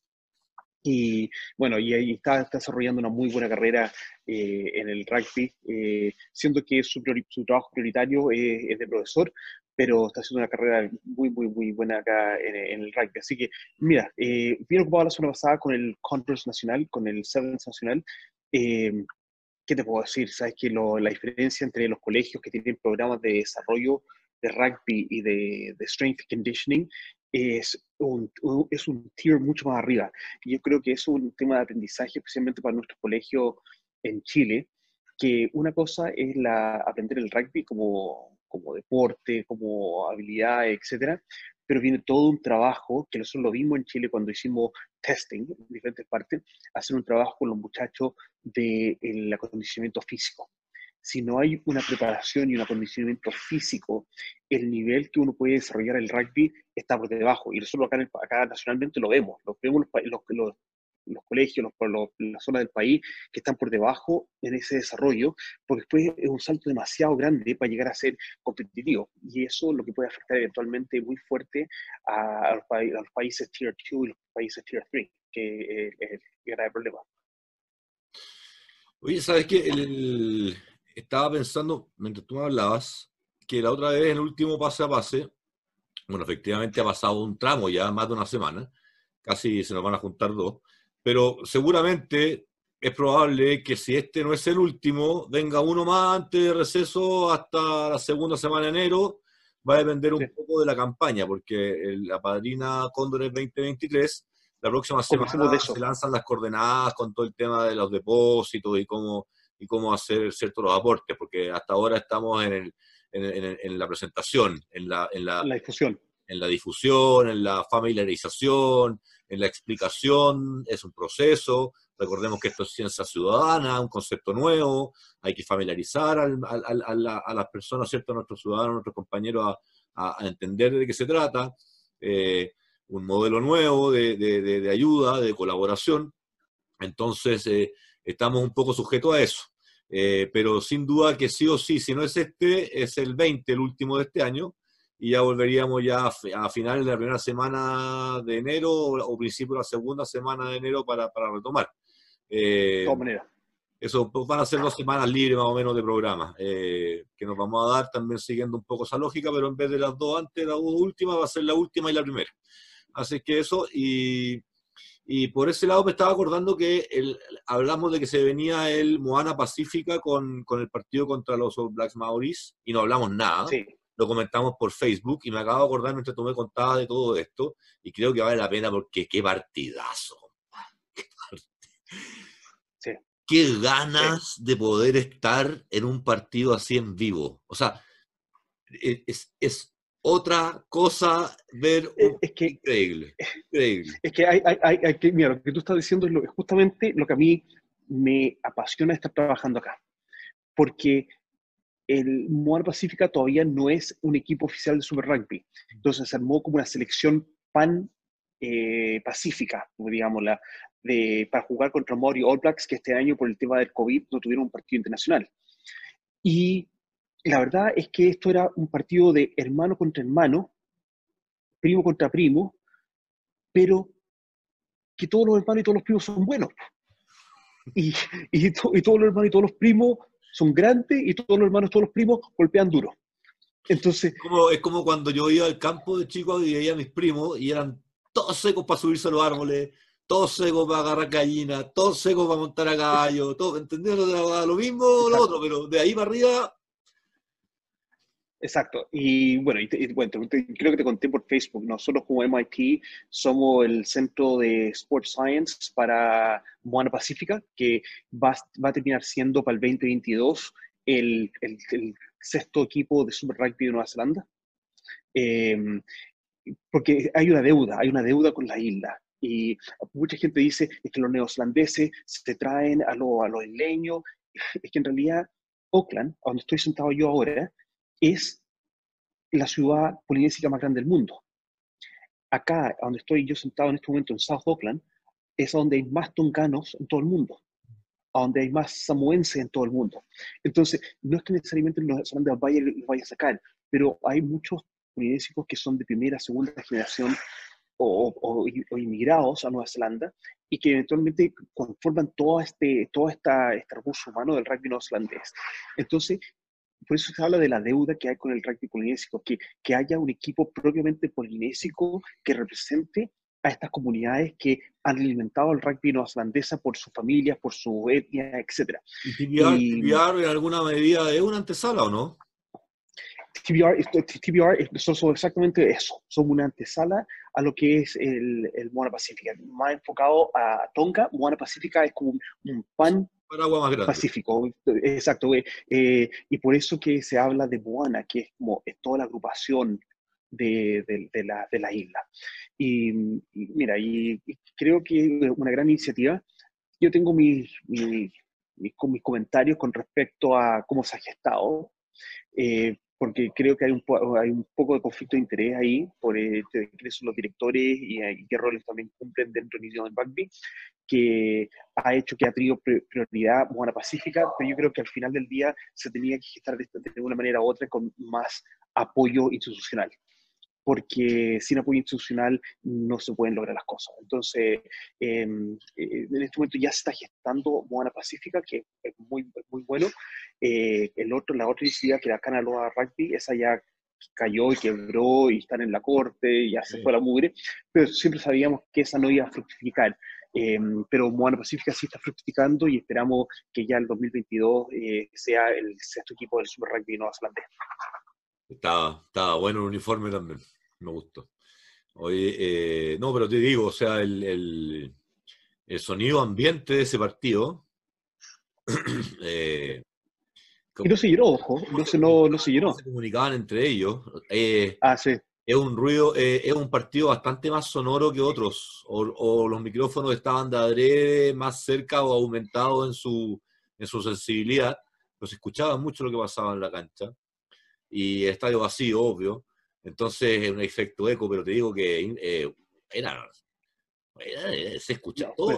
Y bueno, y ahí está, desarrollando una muy buena carrera eh, en el rugby, eh, siendo que su, su trabajo prioritario es de profesor, pero está haciendo una carrera muy, muy, muy buena acá en, el rugby. Así que, mira, eh, bien ocupado la semana pasada con el Conference Nacional, con el Sevens Nacional. Eh, ¿Qué te puedo decir? Sabes que la diferencia entre los colegios que tienen programas de desarrollo de rugby y de, de strength conditioning es un, es un tier mucho más arriba. Y yo creo que es un tema de aprendizaje, especialmente para nuestro colegio en Chile, que una cosa es la, aprender el rugby como, como deporte, como habilidad, etcétera, pero viene todo un trabajo que nosotros lo vimos en Chile cuando hicimos testing en diferentes partes, hacer un trabajo con los muchachos del de acondicionamiento físico. Si no hay una preparación y un acondicionamiento físico, el nivel que uno puede desarrollar el rugby está por debajo. Y nosotros acá, acá nacionalmente lo vemos, lo vemos los, los, los colegios, los, las zonas del país que están por debajo en ese desarrollo, porque después es un salto demasiado grande para llegar a ser competitivo. Y eso es lo que puede afectar eventualmente muy fuerte a, los, países Tier 2 y los países Tier 3, que es el grave problema. Oye, ¿sabes qué? Estaba pensando, mientras tú me hablabas, que la otra vez, en el último pase a pase, bueno, efectivamente ha pasado un tramo ya, más de una semana, casi se nos van a juntar dos, pero seguramente es probable que si este no es el último, venga uno más antes de receso hasta la segunda semana de enero. Va a depender un poco de la campaña, porque la padrina Cóndores 2023, la próxima semana se lanzan las coordenadas con todo el tema de los depósitos y cómo, y cómo hacer ciertos los aportes, porque hasta ahora estamos en, el, en, en, la presentación, en la, en la, la difusión. En la difusión, en la familiarización, en la explicación, es un proceso. Recordemos que esto es ciencia ciudadana, un concepto nuevo, hay que familiarizar a, las personas, ¿cierto? a nuestros ciudadanos, a nuestros compañeros a, entender de qué se trata. Eh, un modelo nuevo de, ayuda, de colaboración. Entonces, eh, estamos un poco sujetos a eso. Eh, pero sin duda que sí o sí, si no es este, es el 20, el último de este año, y ya volveríamos ya a, finales de la primera semana de enero o, principio de la segunda semana de enero para, para retomar. Eh, de manera. Eso pues, van a ser dos semanas libres más o menos de programa, eh, que nos vamos a dar también siguiendo un poco esa lógica, pero en vez de las dos antes, la dos última va a ser la última y la primera. Así que eso, y, y por ese lado me estaba acordando que el, hablamos de que se venía el Moana Pacífica con, con el partido contra los Blacks Maoris y no hablamos nada. Sí lo comentamos por Facebook y me acabo de acordar mientras tú me contabas de todo esto y creo que vale la pena porque qué partidazo. Qué, ganas de poder estar en un partido así en vivo. O sea, e, es, otra cosa ver eh, es que, increíble, increíble. Es que hay, hay, hay, que, mira, lo que tú estás diciendo es justamente lo que a mí me apasiona estar trabajando acá. Porque el Moana Pacífica todavía no es un equipo oficial de Super Rugby. Entonces se armó como una selección pan eh, pacífica, digámosla, de, para jugar contra Mori All Blacks, que este año por el tema del COVID no tuvieron un partido internacional. Y la verdad es que esto era un partido de hermano contra hermano, primo contra primo, pero que todos los hermanos y todos los primos son buenos. Y, y, y todos los hermanos y todos los primos son grandes y todos los hermanos, todos los primos golpean duro. Entonces... Como, es como cuando yo iba al campo de chico y veía a mis primos y eran todos secos para subirse a los árboles, todos secos para agarrar gallinas, todos secos para montar a caballo, todo, ¿entendieron? Lo mismo lo otro, pero de ahí para arriba Exacto. Y bueno, y, bueno creo que te conté por Facebook, nosotros como MIT somos el centro de Sports Science para Moana Pacífica, que va, va a terminar siendo para el 2022 el, el, sexto equipo de Super Rugby de Nueva Zelanda. Em, porque hay una deuda, hay una deuda con la isla. Y mucha gente dice que los neozelandeses se traen a, lo, a los isleños. Es que en realidad Auckland, donde estoy sentado yo ahora, es la ciudad polinésica más grande del mundo. Acá, donde estoy yo sentado en este momento en South Auckland, es donde hay más tonganos en todo el mundo, donde hay más samoenses en todo el mundo. Entonces, no es que necesariamente los Zelanda vaya, los vaya a sacar, pero hay muchos polinésicos que son de primera, segunda generación o, inmigrados a Nueva Zelanda y que eventualmente conforman todo este, todo esta, este recurso humano del rugby neozelandés. Entonces, por eso se habla de la deuda que hay con el rugby polinésico, que, que haya un equipo propiamente polinésico que represente a estas comunidades que han alimentado al rugby neozelandesa por sus familias, por su etnia, etc. ¿Y TBR, en alguna medida es una antesala o no? TBR, TBR son, exactamente eso, son una antesala a lo que es el, el Moana Pacífica, más enfocado a Tonga. Moana Pacífica es como un, pan Pacífico, exacto. Eh, y por eso que se habla de Moana, que es como es toda la agrupación de, de, la, de la, isla. Y, mira, y, creo que es una gran iniciativa. Yo tengo mis, mis, mis, comentarios con respecto a cómo se ha gestado. Eh, porque creo que hay un, hay un poco de conflicto de interés ahí por eh, quiénes son los directores y, qué roles también cumplen dentro del del rugby, que ha hecho que ha tenido prioridad Moana Pacífica, pero yo creo que al final del día se tenía que gestar de, de una manera u otra con más apoyo institucional porque sin apoyo institucional no se pueden lograr las cosas. Entonces, em, eh, en este momento ya se está gestando Moana Pacífica, que es muy, muy bueno. Eh, el otro, la otra iniciativa, que era Canaloa Rugby, esa ya cayó y quebró y están en la corte y ya se fue la mugre, pero siempre sabíamos que esa no iba a fructificar. Em, pero Moana Pacífica sí está fructificando y esperamos que ya el 2022 eh, sea el sexto equipo del Super Rugby Nueva Zelanda. Estaba, estaba bueno el uniforme también me gustó. Oye, eh, no, pero te digo, o sea, el, sonido ambiente de ese partido. Eh, y no se llenó, ojo, no se, no, no se llenó. Se comunicaban entre ellos. Eh, ah, sí. Es un ruido, es un partido bastante más sonoro que otros, o, los micrófonos estaban de adrede más cerca o aumentados en su, en su sensibilidad, pero se escuchaba mucho lo que pasaba en la cancha. Y estadio vacío, obvio. Entonces es un efecto eco, pero te digo que eh, era, eh, se escuchaba todo.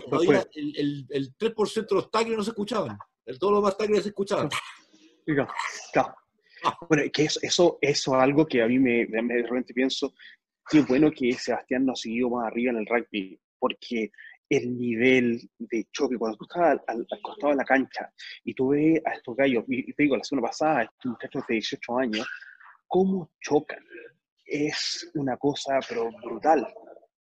el, el, 3% de los tackles no se escuchaban. El, todos los más tackles se escuchaban. Bueno, que eso, eso, eso es algo que a mí me, me realmente pienso, qué bueno que Sebastián no ha seguido más arriba en el rugby, porque el nivel de choque, cuando tú estás al, costado de la cancha y tú ves a estos gallos, y te digo, la semana pasada, estos muchachos de 18 años, cómo chocan. Es una cosa, pero brutal,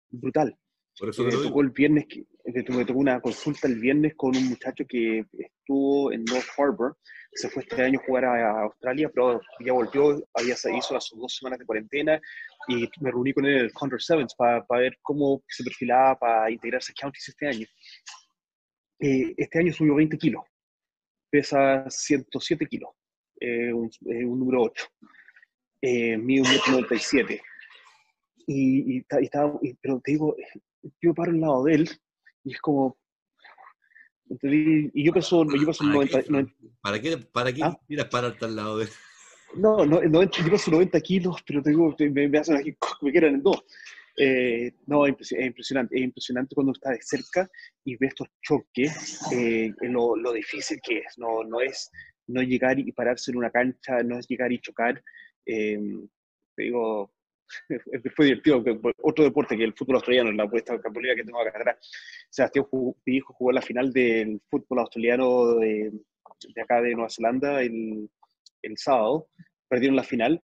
brutal. Por eso me tocó el viernes, me tocó una consulta el viernes con un muchacho que estuvo en North Harbor, se fue este año a jugar a Australia, pero ya volvió, había, hizo las dos semanas de cuarentena y me reuní con él en el Condor Sevens para ver cómo se perfilaba para integrarse a Counties este año. Eh, este año subió 20 kilos, pesa 107 kilos, eh, un, un número 8 eh, mido 1,97 y, y, estaba, pero te digo, yo paro al lado de él y es como, y yo peso, yo peso ¿Para 90, qué, ¿Para qué, para qué ¿Ah? pararte al lado de? No, no, yo peso 90 kilos, pero te digo, me, me hacen aquí, me quedan en dos. Eh, no, es impresionante, es impresionante cuando estás de cerca y ves estos choques, eh, lo, lo, difícil que es, no, no es no llegar y pararse en una cancha, no es llegar y chocar, eh, digo, fue divertido, otro deporte que el fútbol australiano, la apuesta campolina que tengo acá atrás. Sebastián mi hijo jugó la final del fútbol australiano de, de acá de Nueva Zelanda el, el, sábado, perdieron la final.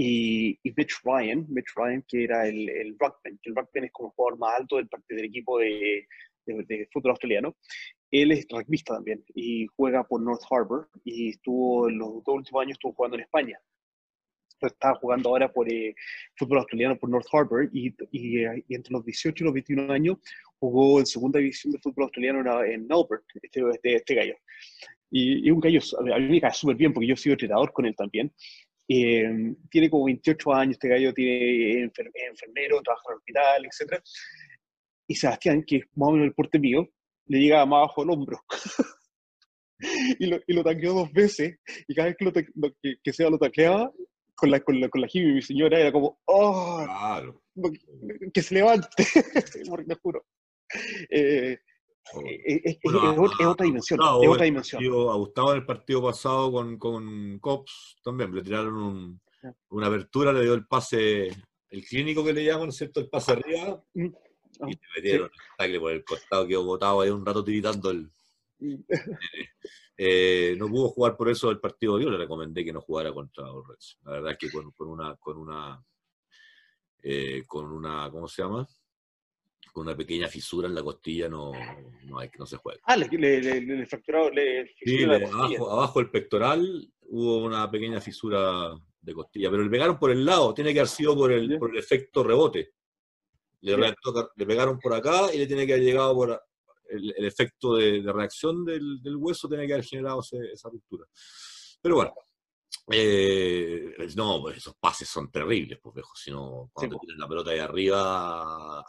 Y, y, Mitch Ryan, Mitch Ryan, que era el, el Ruckman, que el Ruckman es como el jugador más alto del, del equipo de, de, fútbol australiano, él es rugbyista también y juega por North Harbour y estuvo en los dos últimos años estuvo jugando en España está jugando ahora por eh, fútbol australiano por North Harbour y, y, eh, y, entre los 18 y los 21 años jugó en segunda división de fútbol australiano en Melbourne, este, este, este gallo. Y, y, un gallo, a mí me cae súper bien porque yo sido entrenador con él también. Eh, tiene como 28 años, este gallo tiene enfer enfermero, trabaja en el hospital, etc. Y Sebastián, que es más o menos el porte mío, le llega más abajo el hombro. y, lo, y lo taqueó dos veces, y cada vez que, lo, que, que lo taqueaba, con la, con la, con la mi señora, era como, ¡oh! Claro. Que se levante, porque juro. Eh, eh, eh, es, es, otra dimensión. es otra dimensión. a Gustavo en el partido pasado con, con Cops también le tiraron un, una apertura, le dio el pase, el clínico que le llaman, ¿no es cierto? El pase arriba. Mm. Y le metieron el tackle por el costado, quedó botado ahí un rato tiritando el. Eh, no pudo jugar por eso el partido. Yo le recomendé que no jugara contra los Reds. La verdad es que con, una, con una, eh, con una, ¿cómo se llama? Con una pequeña fisura en la costilla no, no, hay, no se juega. Ah, le, le, le, fracturó, le sí, abajo, abajo el pectoral hubo una pequeña fisura de costilla, pero le pegaron por el lado, tiene que haber sido por el, por el efecto rebote. Le, le, pegaron por acá y le tiene que haber llegado por, el, efecto de, reacción del, hueso tiene que haber generado esa ruptura. Pero bueno, eh, no, pues esos pases son terribles, pues viejo. Si no, cuando sí, la pelota de arriba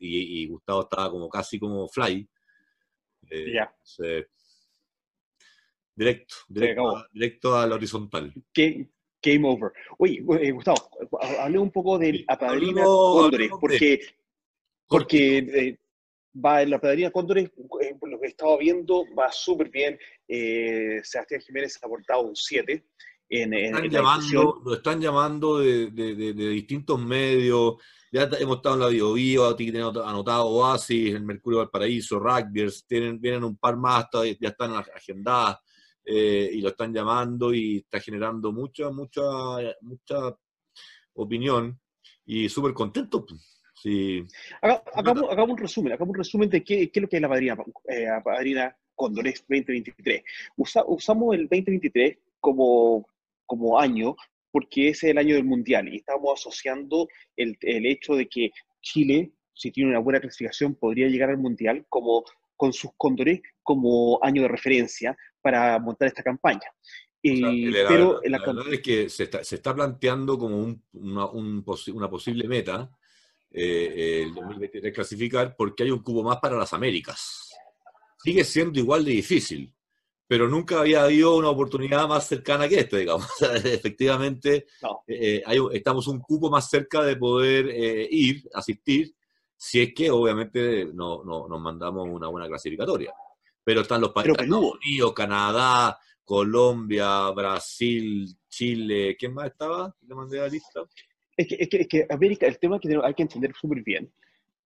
y, Gustavo estaba como casi como fly. Eh, ya. directo, directo, directo al horizontal. Game, over. Oye, eh, Gustavo, hable un poco de la Padrina Cóndores, porque, porque va en la Padrina Cóndores, lo que he estado viendo, va súper bien. Sebastián Jiménez ha aportado un 7 están llamando, lo están llamando de, distintos medios. Ya hemos estado en la aquí tienen anotado Oasis, el Mercurio Valparaíso, Rugbyers, tienen, vienen un par más, ya están agendadas eh, y lo están llamando y está generando mucha, mucha, mucha opinión y súper contento. Sí. hagamos, un resumen, hagamos un resumen de qué, qué es lo que es la padrina, eh, padrina Condores 2023. usamos el 2023 como como año, porque es el año del Mundial y estamos asociando el, el hecho de que Chile, si tiene una buena clasificación, podría llegar al Mundial como con sus cóndores como año de referencia para montar esta campaña. pero la, verdad es que se está, se está planteando como un, una, un una, posible meta eh, el 2023 clasificar porque hay un cubo más para las Américas. Sigue siendo igual de difícil, pero nunca había habido una oportunidad más cercana que esta, digamos. Efectivamente, eh, hay, estamos un cupo más cerca de poder eh, ir, asistir, si es que obviamente no, no, nos mandamos una buena clasificatoria. Pero están los países Estados Unidos, Canadá, Colombia, Brasil, Chile, ¿quién más estaba? ¿Le mandé la lista? Es que, es que, es que América, el tema que hay que entender súper bien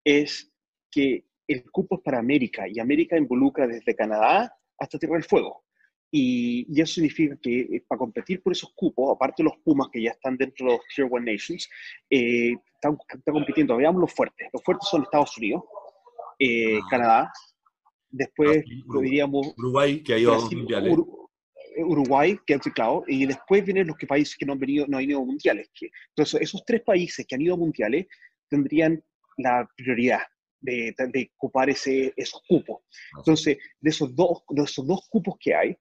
es que el cupo es para América y América involucra desde Canadá hasta Tierra del Fuego. Y, eso significa que eh, para competir por esos cupos, aparte de los Pumas que ya están dentro de los Tier One Nations, eh, están, compitiendo, veamos los fuertes. Los fuertes son Estados Unidos, eh, ah. Canadá, después lo diríamos... Uruguay, que ha ido a los mundiales. Uruguay, que ha claro, y después vienen los que países que no han, venido, no han ido a mundiales. Que, entonces, esos tres países que han ido a mundiales tendrían la prioridad de, de ocupar ese, esos cupos. Entonces, de esos, dos, de esos dos cupos que hay,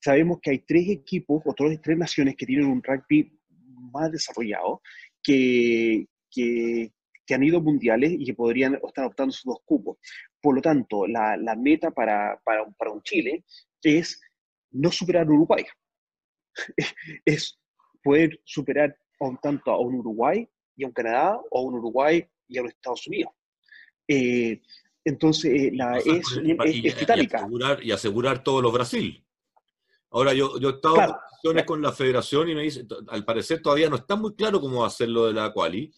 sabemos que hay tres equipos o tres, tres naciones que tienen un rugby más desarrollado que, que, que, han ido mundiales y que podrían estar optando esos dos cupos. Por lo tanto, la, la meta para, para, para, un Chile es no superar Uruguay, es poder superar un, tanto a un Uruguay y a un Canadá o a un Uruguay y a los Estados Unidos. Eh, entonces, eh, la, es, es, titánica. Y asegurar, todos los Brasil. Ahora, yo, yo he estado en discusiones con la federación y me dice, al parecer todavía no está muy claro cómo hacerlo de la quali,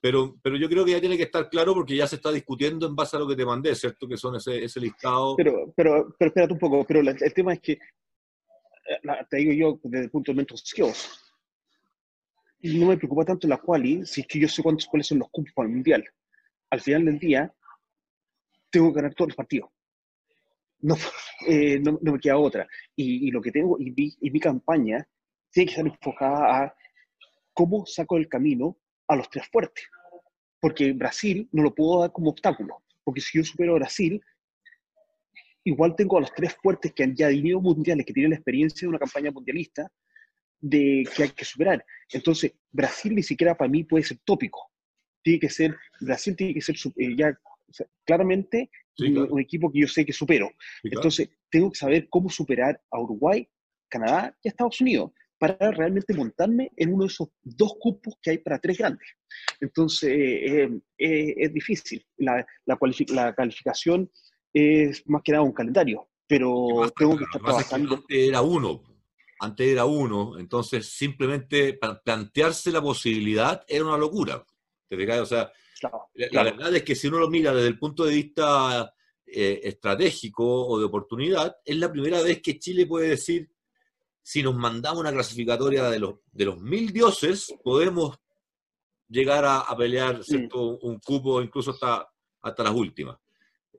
pero, pero yo creo que ya tiene que estar claro porque ya se está discutiendo en base a lo que te mandé, ¿cierto? Que son ese, ese listado. Pero, pero, pero espérate un poco, pero el tema es que, te digo yo desde el punto de vista no me preocupa tanto la quali si es que yo sé cuántos, cuáles son los cupos para el mundial al final del día, tengo que ganar todos los partidos. No, eh, no, me queda otra. Y, lo que tengo, y mi, campaña, tiene que estar enfocada a cómo saco el camino a los tres fuertes. Porque Brasil no lo puedo dar como obstáculo. Porque si yo supero a Brasil, igual tengo a los tres fuertes que han ya venido mundiales, que tienen la experiencia de una campaña mundialista, de que hay que superar. Entonces, Brasil ni siquiera para mí puede ser tópico tiene que ser, Brasil tiene que ser eh, ya claramente un, equipo que yo sé que supero. Entonces, tengo que saber cómo superar a Uruguay, Canadá y Estados Unidos para realmente montarme en uno de esos dos cupos que hay para tres grandes. Entonces, eh, eh, es difícil. La, la, la, calificación es más que nada un calendario, pero tengo que estar trabajando. antes era uno, antes era uno, entonces simplemente plantearse la posibilidad era una locura. ¿Te O sea, la, verdad es que si uno lo mira desde el punto de vista eh, estratégico o de oportunidad, es la primera vez que Chile puede decir, si nos mandamos una clasificatoria de los, de los mil dioses, podemos llegar a, pelear un cupo incluso hasta, hasta las últimas.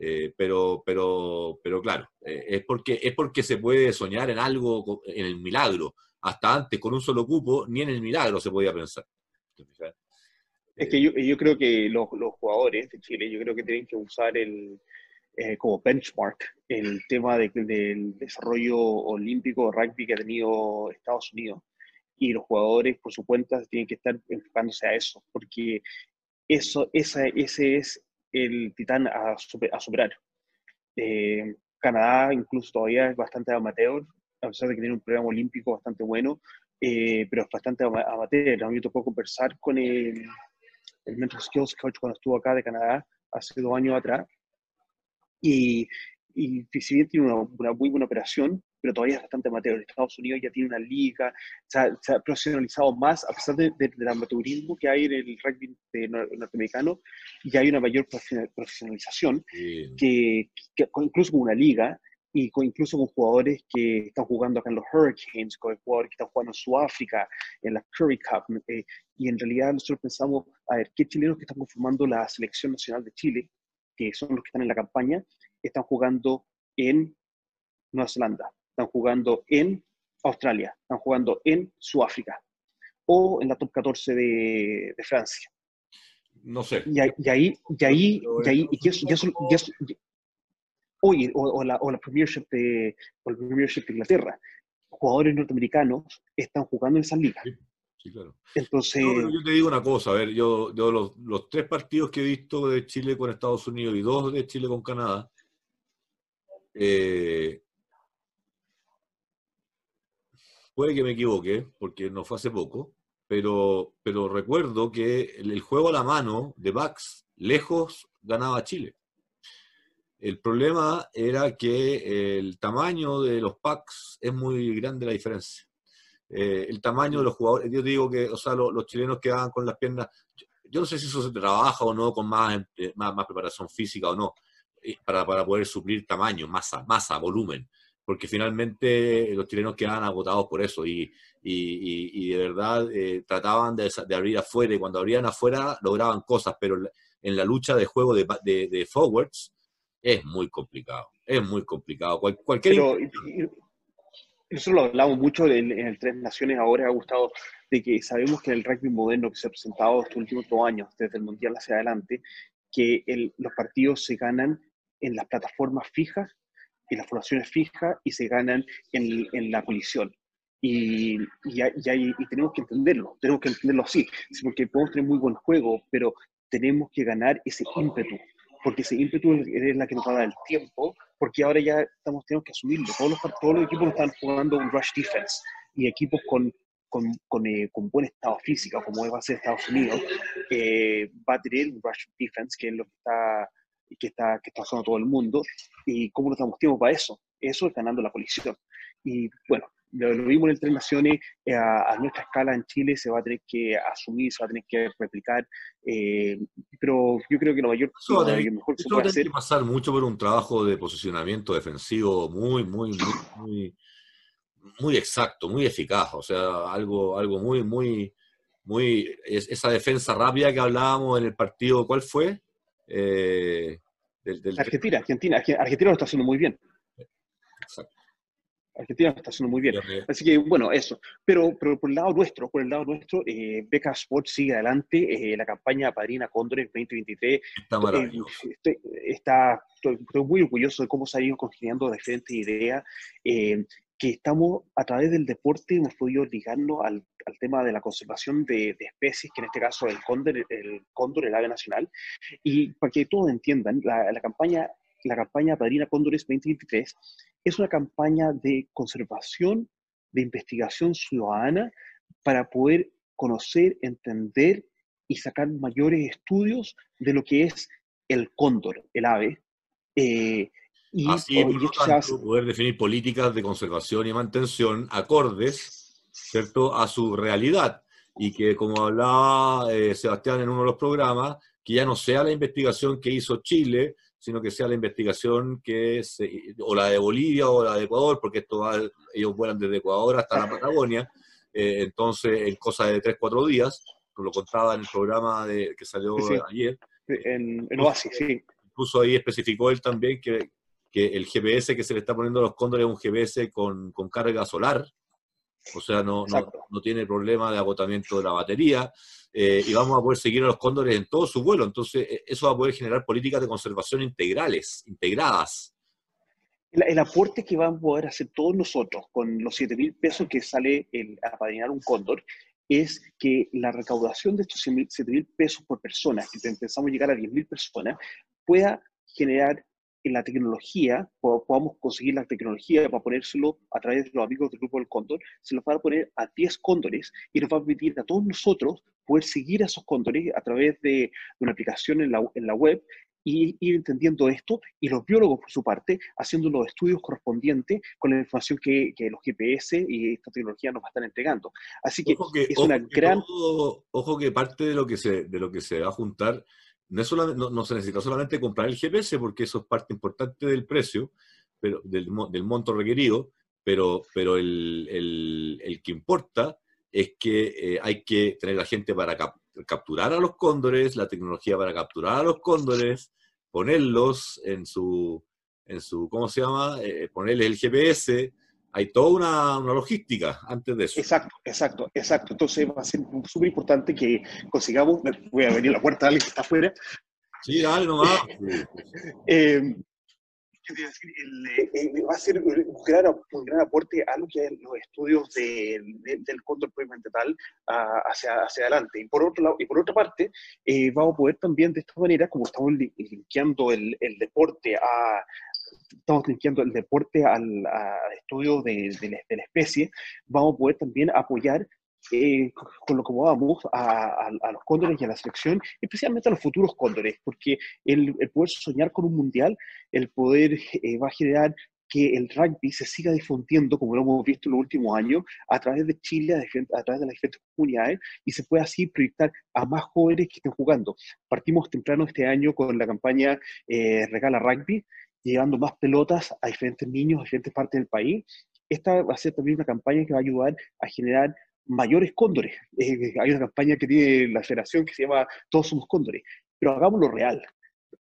Eh, pero, pero, pero claro, eh, es, porque, es porque se puede soñar en algo, en el milagro. Hasta antes, con un solo cupo, ni en el milagro se podía pensar. Es que yo, yo creo que los, los, jugadores de Chile, yo creo que tienen que usar el, eh, como benchmark el tema del desarrollo olímpico de rugby que ha tenido Estados Unidos. Y los jugadores, por su cuenta, tienen que estar enfocándose a eso, porque eso, esa, ese es el titán a, superar. Eh, Canadá incluso todavía es bastante amateur, a pesar de que tiene un programa olímpico bastante bueno, eh, pero es bastante amateur. A mí me tocó conversar con el, el Mental Skills Coach cuando estuvo acá de Canadá hace dos años atrás, y, y si bien tiene una, muy buena operación, pero todavía es bastante amateur. Estados Unidos ya tiene una liga, se ha, profesionalizado más, a pesar del amateurismo que hay en el rugby norteamericano, ya hay una mayor profesionalización, que, incluso con una liga, y incluso con jugadores que están jugando acá en los Hurricanes, con jugadores que están jugando en Sudáfrica, en la Curry Cup. Eh, y en realidad nosotros pensamos, a ver, ¿qué chilenos que están conformando la selección nacional de Chile que son los que están en la campaña, están jugando en Nueva Zelanda, están jugando en Australia, están jugando en Sudáfrica o en la top 14 de, Francia. No sé. Y, ahí, y ahí, y ahí, y ahí, y eso, y eso, oye, o, la, o la Premiership de, o el Premiership de Inglaterra, jugadores norteamericanos están jugando en esas ligas. Sí, claro. Entonces... yo te digo una cosa, a ver, yo, los, los, tres partidos que he visto de Chile con Estados Unidos y dos de Chile con Canadá, eh, puede que me equivoque, porque no fue hace poco, pero, pero recuerdo que el, juego a la mano de Bax, lejos, ganaba Chile. El problema era que el tamaño de los packs es muy grande la diferencia. Eh, el tamaño de los jugadores. Yo digo que, o sea, los, chilenos que van con las piernas, yo, no sé si eso se trabaja o no con más, más, más preparación física o no, eh, para, para, poder suplir tamaño, masa, masa, volumen, porque finalmente los chilenos quedaban agotados por eso y, y, y, de verdad trataban de, de, abrir afuera y cuando abrían afuera lograban cosas, pero en la lucha de juego de, de, forwards es muy complicado, es muy complicado. cualquier nosotros lo hablamos mucho en, el Tres Naciones ahora, ha gustado, de que sabemos que en el rugby moderno que se ha presentado estos últimos dos años, desde el Mundial hacia adelante, que los partidos se ganan en las plataformas fijas, en las formaciones fijas y se ganan en, en la colisión. Y, y, y, tenemos que entenderlo, tenemos que entenderlo así, porque podemos tener muy buen juego, pero tenemos que ganar ese ímpetu, porque ese ímpetu es la que nos va a dar el tiempo porque ahora ya estamos, tenemos que asumirlo. Todos los, todos los equipos están jugando un rush defense y equipos con, con, con, eh, con buen estado físico, como va a ser Estados Unidos, eh, va a tener un rush defense, que es lo que está, que está, que está haciendo todo el mundo. ¿Y cómo nos damos tiempo para eso? Eso es ganando la colisión. Y bueno, lo, vimos en el Tres Naciones, eh, a, nuestra escala en Chile se va a tener que asumir, se va a tener que replicar, eh, pero yo creo que lo mayor, eso mejor puede hacer... que pasar mucho por un trabajo de posicionamiento defensivo muy, muy, muy, muy, exacto, muy eficaz, o sea, algo, algo muy, muy, muy, esa defensa rápida que hablábamos en el partido, ¿cuál fue? Eh, Argentina, Argentina, Argentina lo está haciendo muy bien. Exacto. Argentina está haciendo muy bien. Así que, bueno, eso. Pero, pero por el lado nuestro, por el lado nuestro, eh, Beca Sports sigue adelante. Eh, la campaña Padrina Cóndores 2023 está eh, maravilloso. está, estoy, muy orgulloso de cómo se han ido congeniando diferentes ideas. Que estamos, a través del deporte, hemos podido ligarnos al, al tema de la conservación de, de, especies, que en este caso el cóndor, el cóndor, el ave nacional. Y para que todos entiendan, la, la campaña la campaña Padrina Cóndores 2023 es una campaña de conservación, de investigación ciudadana para poder conocer, entender y sacar mayores estudios de lo que es el cóndor, el ave. Eh, y, Así, por poder definir políticas de conservación y mantención acordes, ¿cierto?, a su realidad. Y que, como hablaba eh, Sebastián en uno de los programas, que ya no sea la investigación que hizo Chile, sino que sea la investigación que se, o la de Bolivia o la de Ecuador, porque esto ellos vuelan desde Ecuador hasta la Patagonia, eh, entonces en cosa de 3, 4 días, como lo contaba en el programa de, que salió ayer. En, en Oasis, sí. Incluso ahí especificó él también que, que, el GPS que se le está poniendo a los cóndores es un GPS con, con carga solar, o sea, no, no, tiene problema de agotamiento de la batería, eh, y vamos a poder seguir a los cóndores en todo su vuelo. Entonces, e, eso va a poder generar políticas de conservación integrales, integradas. El, aporte que vamos a poder hacer todos nosotros con los 7 mil pesos que sale el, a padrinar un cóndor es que la recaudación de estos 7 mil pesos por persona, que pensamos llegar a 10 mil personas, pueda generar en la tecnología, podamos conseguir la tecnología para ponérselo a través de los amigos del Grupo del Cóndor, se lo va a poner a 10 cóndores y nos va a permitir a todos nosotros poder seguir a esos cóndores a través de una aplicación en la, en la web y ir entendiendo esto y los biólogos, por su parte, haciendo los estudios correspondientes con la información que, que los GPS y esta tecnología nos va a estar entregando. Así que, es una gran... ojo que parte de lo que, se, de lo que se va a juntar no, no, se necesita solamente comprar el GPS, porque eso es parte importante del precio, pero del, del monto requerido, pero, pero el, el, el que importa es que eh, hay que tener la gente para capturar a los cóndores, la tecnología para capturar a los cóndores, ponerlos en su, en su ¿cómo se llama? Eh, ponerles el GPS, hay toda una, una, logística antes de eso. Exacto, exacto, exacto. Entonces va a ser súper importante que consigamos, voy a venir a la puerta de alguien que está afuera. Sí, dale nomás. eh, el, va a ser un gran, un gran, aporte a lo que es los estudios de, del control tal hacia, hacia adelante. Y por, otro lado, y por otra parte, eh, vamos a poder también de esta manera, como estamos linkeando el, el deporte a, estamos linkeando el deporte al, estudio de, de, la, especie, vamos a poder también apoyar eh, con lo que vamos a, los cóndores y a la selección, especialmente a los futuros cóndores, porque el, poder soñar con un mundial, el poder eh, va a generar que el rugby se siga difundiendo, como lo hemos visto en los últimos años, a través de Chile, a, través de las diferentes comunidades, y se pueda así proyectar a más jóvenes que estén jugando. Partimos temprano este año con la campaña eh, Regala Rugby, llevando más pelotas a diferentes niños, a diferentes partes del país. Esta va a ser también una campaña que va a ayudar a generar mayores cóndores. Eh, hay una campaña que tiene la federación que se llama Todos somos cóndores, pero hagámoslo real,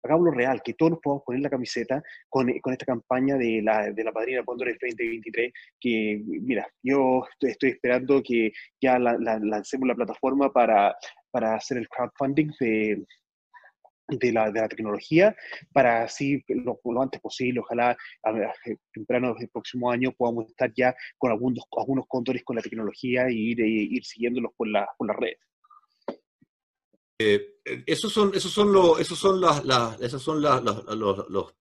hagámoslo real, que todos nos podamos poner la camiseta con, con esta campaña de la, de la Padrina Cóndores 2023, que mira, yo estoy, esperando que ya lancemos la plataforma para, para hacer el crowdfunding de, de la, de la tecnología para así lo, lo antes posible, ojalá a, temprano del próximo año podamos estar ya con algunos, algunos cóndores con la tecnología e ir, e ir siguiéndolos por la, por la red. Eh, esos son, esos son, los, esos son las, las, esas son las, los, los,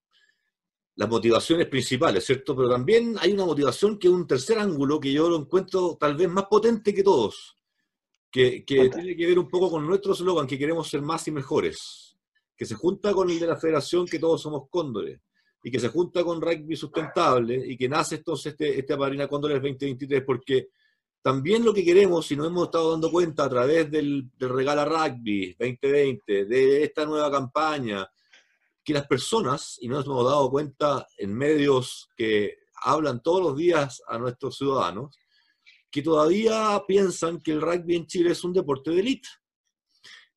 las motivaciones principales, ¿cierto? Pero también hay una motivación que es un tercer ángulo que yo lo encuentro tal vez más potente que todos, que, que tiene que ver un poco con nuestro slogan, que queremos ser más y mejores que se junta con el de la federación, que todos somos cóndores, y que se junta con rugby sustentable, y que nace entonces este, este Aparina Cóndores 2023, porque también lo que queremos, si nos hemos estado dando cuenta a través del, del Regala Rugby 2020, de esta nueva campaña, que las personas, y nos hemos dado cuenta en medios que hablan todos los días a nuestros ciudadanos, que todavía piensan que el rugby en Chile es un deporte de élite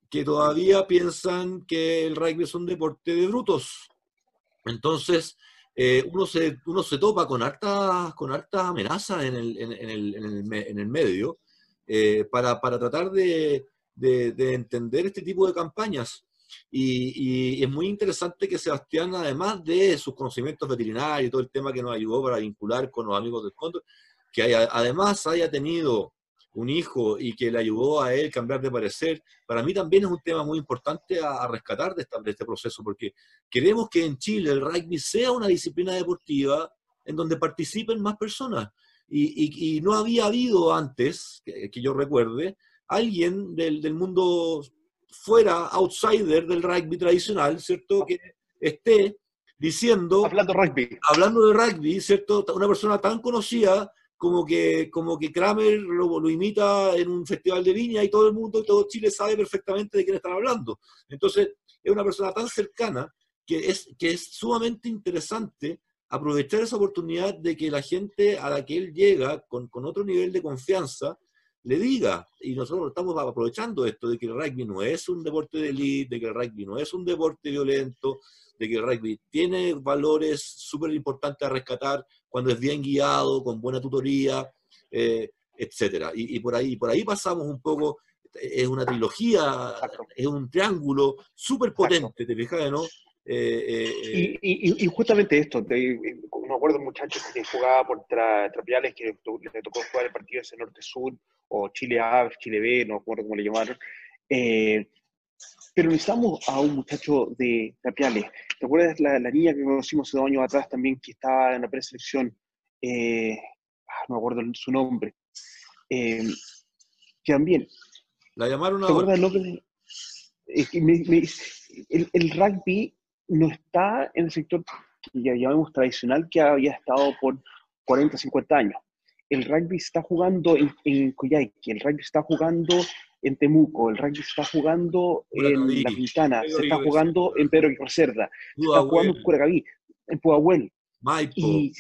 que todavía piensan que el rugby es un deporte de brutos. Entonces, eh, uno, se, uno se topa con hartas con harta amenazas en el, en, el, en el, medio eh, para, para, tratar de, de, entender este tipo de campañas. Y, y, es muy interesante que Sebastián, además de sus conocimientos veterinarios y todo el tema que nos ayudó para vincular con los amigos del fondo, que haya, además haya tenido un hijo y que le ayudó a él cambiar de parecer, para mí también es un tema muy importante a, rescatar de, este proceso, porque queremos que en Chile el rugby sea una disciplina deportiva en donde participen más personas. Y, no había habido antes, que, yo recuerde, alguien del, del, mundo fuera, outsider del rugby tradicional, ¿cierto? Que esté diciendo... Hablando rugby. Hablando de rugby, ¿cierto? Una persona tan conocida como que, como que Kramer lo, lo, imita en un festival de viña y todo el mundo, todo Chile sabe perfectamente de quién están hablando. Entonces, es una persona tan cercana que es, que es sumamente interesante aprovechar esa oportunidad de que la gente a la que él llega con, con otro nivel de confianza le diga, y nosotros estamos aprovechando esto, de que el rugby no es un deporte de elite, de que el rugby no es un deporte violento, de que el rugby tiene valores súper importantes a rescatar cuando es bien guiado, con buena tutoría. Eh, etcétera. Y, por ahí, por ahí pasamos un poco, es una trilogía, es un triángulo súper potente, ¿te fijas, no? Eh, eh, y, justamente esto, no me acuerdo un muchacho que jugaba por Trapiales, que le tocó jugar el partido ese norte-sur, o Chile A, Chile B, no me acuerdo cómo le llamaron. Eh, pero necesitamos a un muchacho de Trapiales. ¿Te acuerdas la, la niña que conocimos hace dos años atrás también, que estaba en la preselección? Ah, no me acuerdo su nombre. que también. La llamaron a. ¿Te acuerdas el, el, rugby no está en el sector que ya llamamos tradicional que había estado por 40, 50 años. El rugby está jugando en, en Coyhaique, el rugby está jugando en Temuco, el rugby está jugando en La Quintana, se está jugando en Pedro y se está jugando en Curacaví, en Pudahuel. Y,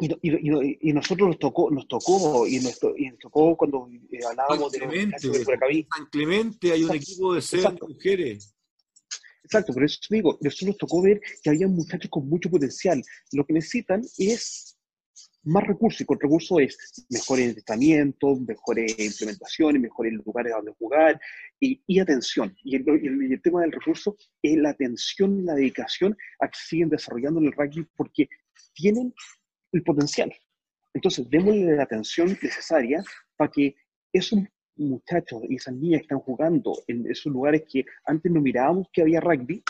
y, nosotros nos tocó, nos tocó, y nos, tocó cuando eh, hablábamos de, de Curacaví. San Clemente hay un equipo de seis mujeres. Exacto, por eso digo, nosotros nos tocó ver que había muchachos con mucho potencial. Lo que necesitan es más recursos, y con recursos es mejores entrenamientos, mejores implementaciones, mejores lugares donde jugar y, atención. Y el, tema del recurso es la atención y la dedicación a que siguen desarrollando en el rugby porque tienen el potencial. Entonces, démosle la atención necesaria para que esos muchachos y esas niñas que están jugando en esos lugares que antes no mirábamos que había rugby,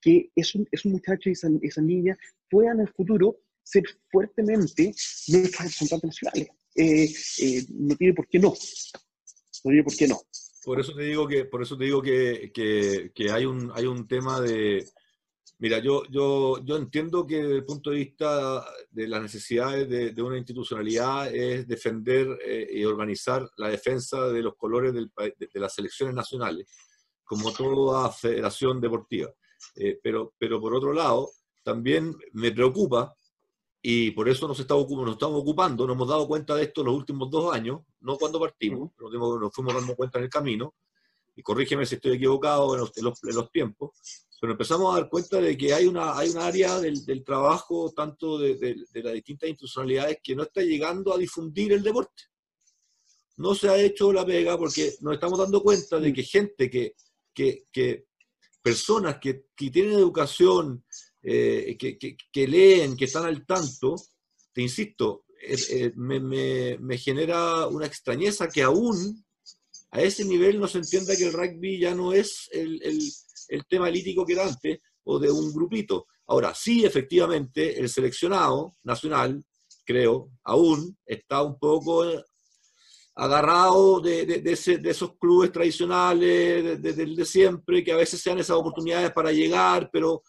que esos, esos muchachos y esas, esas niñas puedan en el futuro ser fuertemente nuestros representantes nacionales. Eh, eh, no tiene por qué no. No tiene por qué no. Por eso te digo que, por eso te digo que, que, que hay, un, hay un tema de, Mira, yo, yo, yo entiendo que desde el punto de vista de las necesidades de, una institucionalidad es defender eh, y organizar la defensa de los colores del, de, las selecciones nacionales, como toda federación deportiva. Eh, pero, pero por otro lado, también me preocupa, y por eso nos, estamos, nos estamos ocupando, nos hemos dado cuenta de esto en los últimos dos años, no cuando partimos, pero nos fuimos dando cuenta en el camino, y corrígeme si estoy equivocado en los, en los tiempos, pero empezamos a dar cuenta de que hay una, hay un área del, del trabajo, tanto de, de, las distintas institucionalidades, que no está llegando a difundir el deporte. No se ha hecho la pega porque nos estamos dando cuenta de que gente que, que, que personas que, que, tienen educación, eh, que, leen, que están al tanto, te insisto, eh, me, me, me genera una extrañeza que aún a ese nivel no se entienda que el rugby ya no es el, el el tema lítico que era antes o de un grupito. Ahora, sí, efectivamente, el seleccionado nacional, creo, aún está un poco eh, agarrado de, de, esos clubes tradicionales de, de, siempre, que a veces sean esas oportunidades para llegar, pero,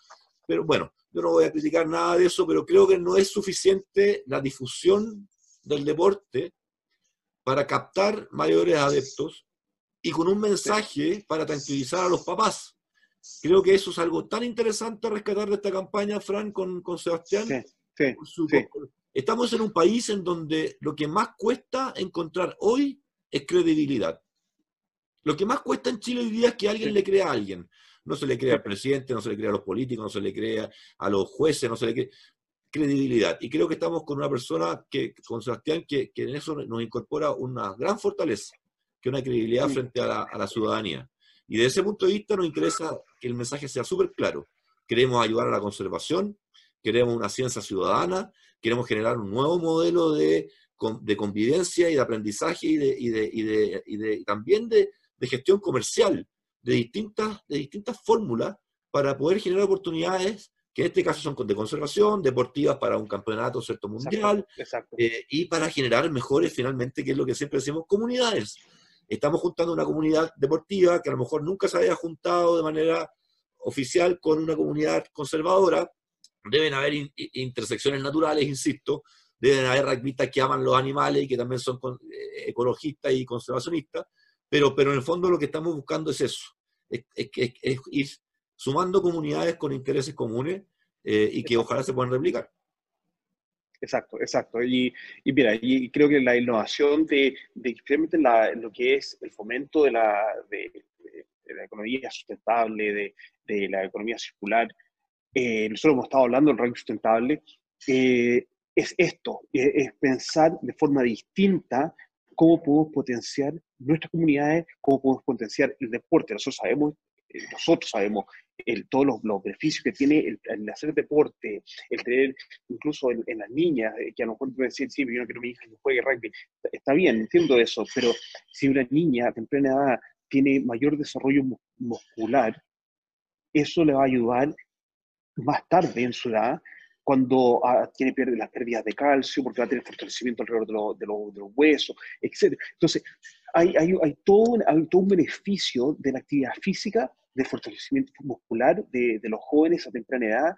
pero bueno, yo no voy a criticar nada de eso, pero creo que no es suficiente la difusión del deporte para captar mayores adeptos y con un mensaje para tranquilizar a los papás. Creo que eso es algo tan interesante a rescatar de esta campaña, Fran, con, con Sebastián. Sí, Estamos en un país en donde lo que más cuesta encontrar hoy es credibilidad. Lo que más cuesta en Chile hoy día es que alguien le crea a alguien. No se le crea al presidente, no se le crea a los políticos, no se le crea a los jueces, no se le crea credibilidad. Y creo que estamos con una persona, que, con Sebastián, que, que en eso nos incorpora una gran fortaleza, que una credibilidad frente a la, a la ciudadanía. Y desde ese punto de vista nos interesa que el mensaje sea súper claro. Queremos ayudar a la conservación, queremos una ciencia ciudadana, queremos generar un nuevo modelo de, de convivencia y de aprendizaje y, de, y, de, y, de, y de, también de, gestión comercial, de distintas, de distintas fórmulas para poder generar oportunidades que en este caso son de conservación, deportivas para un campeonato cierto mundial, eh, y para generar mejores, finalmente, que es lo que siempre decimos, comunidades. Estamos juntando una comunidad deportiva que a lo mejor nunca se había juntado de manera oficial con una comunidad conservadora. Deben haber intersecciones naturales, insisto, deben haber rugbyistas que aman los animales y que también son eh, ecologistas y conservacionistas, pero, pero en el fondo lo que estamos buscando es eso, es, ir sumando comunidades con intereses comunes eh, y que ojalá se puedan replicar. Exacto, exacto. Y, y mira, y creo que la innovación de, de lo que es el fomento de la, de, la economía sustentable, de, de, la economía circular, eh, nosotros hemos estado hablando del ranking sustentable, eh, es esto, es, pensar de forma distinta cómo podemos potenciar nuestras comunidades, cómo podemos potenciar el deporte. Nosotros sabemos, eh, nosotros sabemos el, todos los, beneficios que tiene el, hacer deporte, el tener incluso en, las niñas, eh, que a lo mejor pueden decir, sí, yo no quiero que mi hija juegue rugby. Está bien, entiendo eso, pero si una niña a temprana edad tiene mayor desarrollo muscular, eso le va a ayudar más tarde en su edad, cuando ah, tiene las pérdidas de calcio, porque va a tener fortalecimiento alrededor de, los huesos, etc. Entonces, hay, hay, hay, todo un, hay, todo un, beneficio de la actividad física, de fortalecimiento muscular de, de los jóvenes a temprana edad,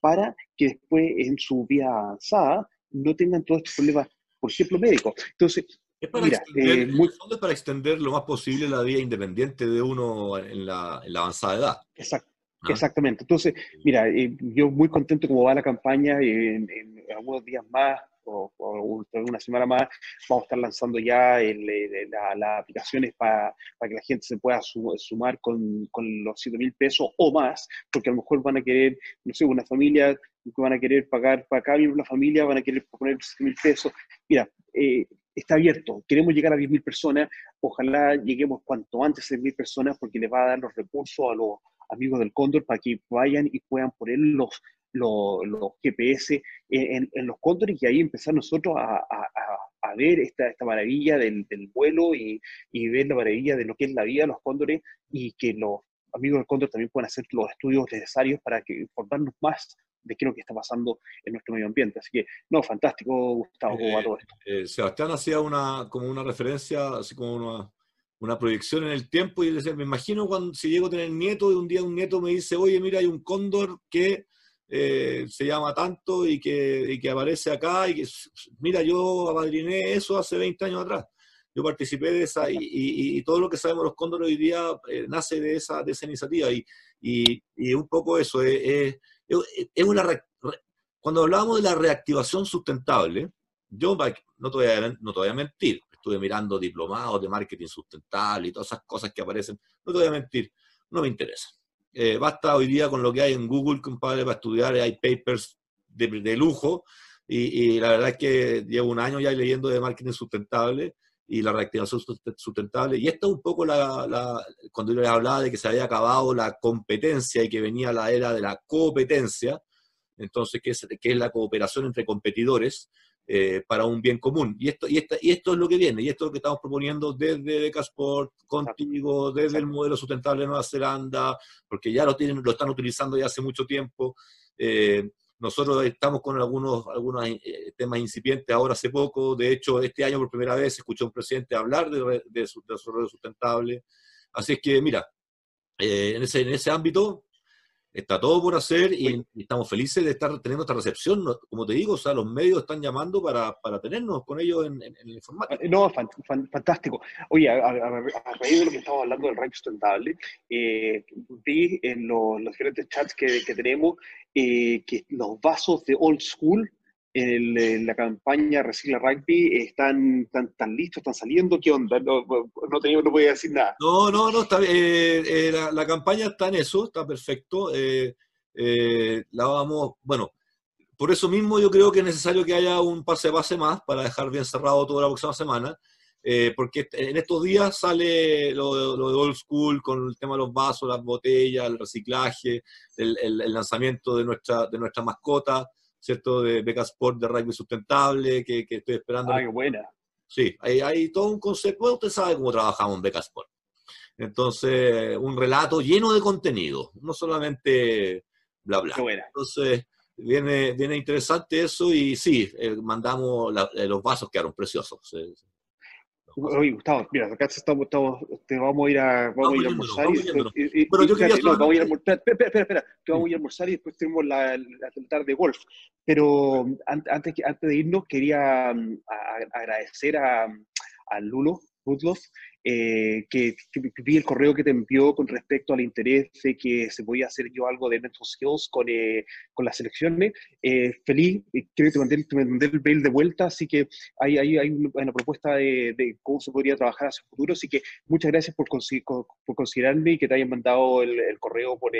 para que después en su vida avanzada no tengan todos estos problemas, por ejemplo, médicos. Entonces, es para, extender, eh, para extender lo más posible la vida independiente de uno en la, en la avanzada edad. Exacto. Exactamente. Entonces, mira, eh, yo muy contento cómo va la campaña. En, en algunos días más o, una semana más vamos a estar lanzando ya las aplicaciones para que la gente se pueda sumar con, con los 7 mil pesos o más, porque a lo mejor van a querer, no sé, una familia que van a querer pagar para cada miembro de la familia, van a querer poner 7 mil pesos. Mira, eh, está abierto. Queremos llegar a 10.000 personas. Ojalá lleguemos cuanto antes a 10.000 personas porque les va a dar los recursos a los amigos del Cóndor para que vayan y puedan poner los, los, GPS en, los cóndores y ahí empezar nosotros a, ver esta, esta maravilla del, vuelo y, ver la maravilla de lo que es la vida de los cóndores y que los amigos del Cóndor también puedan hacer los estudios necesarios para que informarnos más de qué es lo que está pasando en nuestro medio ambiente. Así que, no, fantástico, Gustavo, cómo va todo esto. Eh, Sebastián hacía una, como una referencia, así como una, una proyección en el tiempo y me imagino cuando si llego a tener nieto y un día un nieto me dice, oye, mira, hay un cóndor que eh, se llama tanto y que, que, aparece acá y que, mira, yo apadriné eso hace 20 años atrás. Yo participé de esa y, y, todo lo que sabemos los cóndores hoy día eh, nace de esa, de esa iniciativa y, y un poco eso es, es, una... Cuando hablábamos de la reactivación sustentable, yo no te voy a, no te voy a mentir, estuve mirando diplomados de marketing sustentable y todas esas cosas que aparecen, no te voy a mentir, no me interesa. Eh, basta hoy día con lo que hay en Google, compadre, para estudiar, hay papers de, lujo, y, la verdad es que llevo un año ya leyendo de marketing sustentable y la reactivación sustentable, y esto es un poco la, cuando yo les hablaba de que se había acabado la competencia y que venía la era de la competencia, entonces, ¿qué es, qué es la cooperación entre competidores? Eh, para un bien común. Y esto, y, esta, y esto es lo que viene, y esto es lo que estamos proponiendo desde Decasport, contigo, desde el modelo sustentable de Nueva Zelanda, porque ya lo, tienen, lo están utilizando ya hace mucho tiempo. Eh, nosotros estamos con algunos, algunos eh, temas incipientes ahora hace poco. De hecho, este año por primera vez escuché a un presidente hablar de, de, de desarrollo sustentable. Así es que, mira, en, ese, en ese ámbito está todo por hacer y, estamos felices de estar teniendo esta recepción. Como te digo, o sea, los medios están llamando para, para tenernos con ellos en, en, el formato. No, fantástico. Oye, a, raíz de lo que estamos hablando del ranking sustentable, eh, vi en los, diferentes chats que, que tenemos eh, que los vasos de old school en, la campaña Recicla Rugby están tan, listos, están saliendo, ¿qué onda? No, no, tenía, no podía decir nada. No, no, no, está, eh, eh, la, campaña está en eso, está perfecto. Eh, la vamos, bueno, por eso mismo yo creo que es necesario que haya un pase a pase más para dejar bien cerrado toda la próxima semana. porque en estos días sale lo, de old school con el tema de los vasos, las botellas, el reciclaje, el, el lanzamiento de nuestra, de nuestra mascota. ¿Cierto? De Beca Sport de rugby sustentable, que, que estoy esperando. Ay, buena. Sí, hay, hay todo un concepto, usted sabe cómo trabajamos en Beca Sport. Entonces, un relato lleno de contenido, no solamente bla, bla. Qué buena. Entonces, viene, viene interesante eso y sí, eh, mandamos eh, los vasos quedaron preciosos. Oye, Gustavo, mira, acá estamos, estamos, te vamos a ir a, vamos, a ir a almorzar. y, pero yo quería no, vamos a ir a almorzar. Espera, espera, espera, te vamos a ir a almorzar y después tenemos la, la, tarde de golf. Pero antes, antes de irnos, quería mm, agradecer a, a Lulo Rudloff eh, que, vi el correo que te envió con respecto al interés de que se podía hacer yo algo de mental skills con, eh, con las selecciones. Eh, feliz, creo que te mandé, mandé, el mail de vuelta, así que hay, hay, hay una propuesta de, de, cómo se podría trabajar hacia el futuro, así que muchas gracias por, por considerarme y que te hayan mandado el, el correo por,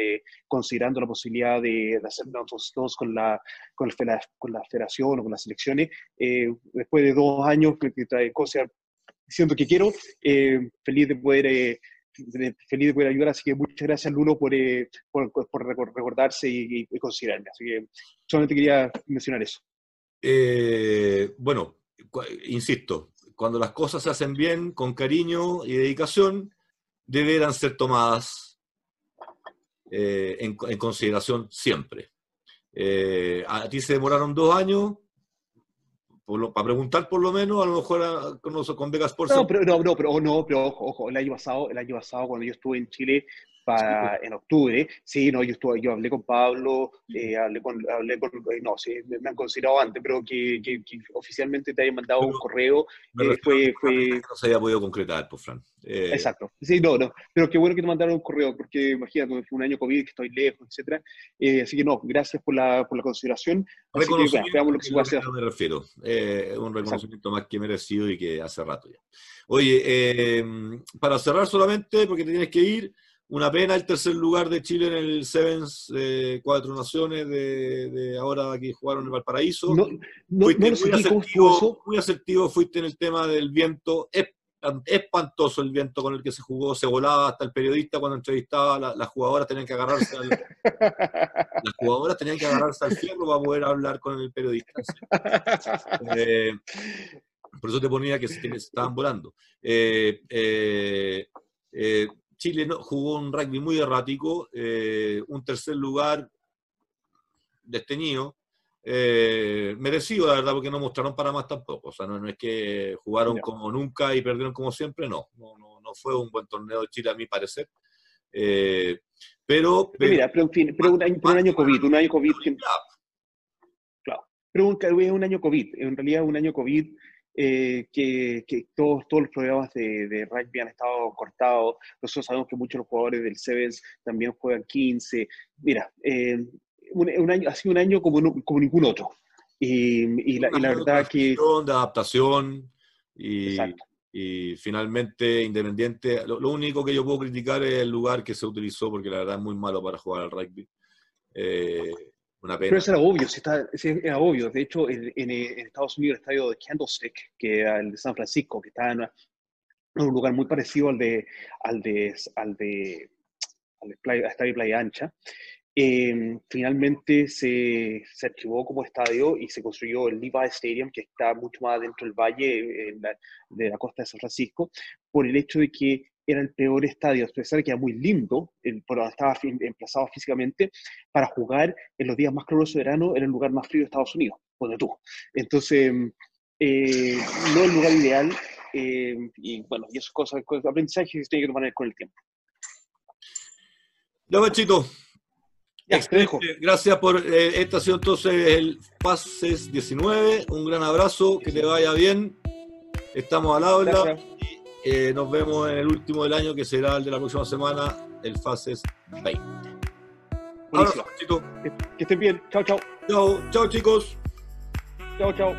considerando la posibilidad de, hacer mental skills con la, con, la, con la federación o con las selecciones. después de dos años, que, que trae cosas siento que quiero, eh, feliz de poder... Eh, feliz de poder ayudar, así que muchas gracias Lulo por, eh, por, por, recordarse y, considerarme. Así que solamente quería mencionar eso. bueno, insisto, cuando las cosas se hacen bien, con cariño y dedicación, deberán ser tomadas en, en, consideración siempre. a ti se demoraron dos años, para preguntar por lo menos, a lo mejor con, con Vegas Sports. No, pero, no, no, pero, no, pero ojo, ojo, el año pasado, el año pasado cuando yo estuve en Chile, para, pues. en octubre. Sí, no, yo, estuve, yo hablé con Pablo, eh, hablé con, hablé con eh, no, sí, me han considerado antes, pero que, que, oficialmente te hayan mandado un correo, eh, fue... fue... No se haya podido concretar, pues, Fran. Exacto, sí, no, no, pero qué bueno que te mandaron un correo, porque imagínate, fue un año COVID, que estoy lejos, etcétera, así que no, gracias por la, por la consideración. Así que, veamos lo que se puede hacer. Me refiero, un reconocimiento más que merecido y que hace rato ya. Oye, para cerrar solamente, porque te tienes que ir, una pena el tercer lugar de Chile en el Sevens de Cuatro Naciones de, ahora que jugaron en Valparaíso. No, muy, asertivo, muy, asertivo, fuiste en el tema del viento. Es espantoso el viento con el que se jugó, se volaba hasta el periodista cuando entrevistaba, las jugadoras tenían que agarrarse al, las jugadoras tenían que agarrarse al fierro para poder hablar con el periodista. Eh, por eso te ponía que se, estaban volando. eh, eh, eh Chile jugó un rugby muy errático, eh, un tercer lugar desteñido, eh, merecido, la verdad, porque no mostraron para más tampoco. O sea, no, es que jugaron como nunca y perdieron como siempre, no. No, no, fue un buen torneo de Chile, a mi parecer. Eh, pero, pero, mira, pero, en fin, pero un, año, un año COVID, un año COVID. Claro, pero un, un año COVID, en realidad un año COVID eh, que, todos, todos los programas de, rugby han estado cortados. Nosotros sabemos que muchos de los jugadores del Sevens también juegan 15. Mira, eh, un, año, ha sido un año como, como ningún otro. Y, la, verdad que... De adaptación y, y finalmente Independiente. Lo, único que yo puedo criticar es el lugar que se utilizó, porque la verdad es muy malo para jugar al rugby. Eh, pero eso era obvio, si está, era obvio. De hecho, en, en, Estados Unidos el estadio de Candlestick, que era el de San Francisco, que está en, un lugar muy parecido al de, al de, al de, al de playa, estadio Playa Ancha, em, finalmente se, se, archivó como estadio y se construyó el Levi Stadium, que está mucho más dentro del valle de la costa de San Francisco, por el hecho de que era el peor estadio, a pesar de que era muy lindo, pero estaba emplazado físicamente, para jugar en los días más calurosos de verano en el lugar más frío de Estados Unidos, donde tú. Entonces, eh, no el lugar ideal, eh, y bueno, y esas cosas, aprendizajes que se tienen que tomar con el tiempo. Ya, Machito. Ya, te dejo. Gracias por eh, esta sido entonces el Pases 19. Un gran abrazo, que te vaya bien. Estamos al habla. Eh, nos vemos en el último del año, que será el de la próxima semana, el Fases 20. Ahora, chicos. Que estén bien. Chao, chao. Chao, chao, chicos. Chao, chao.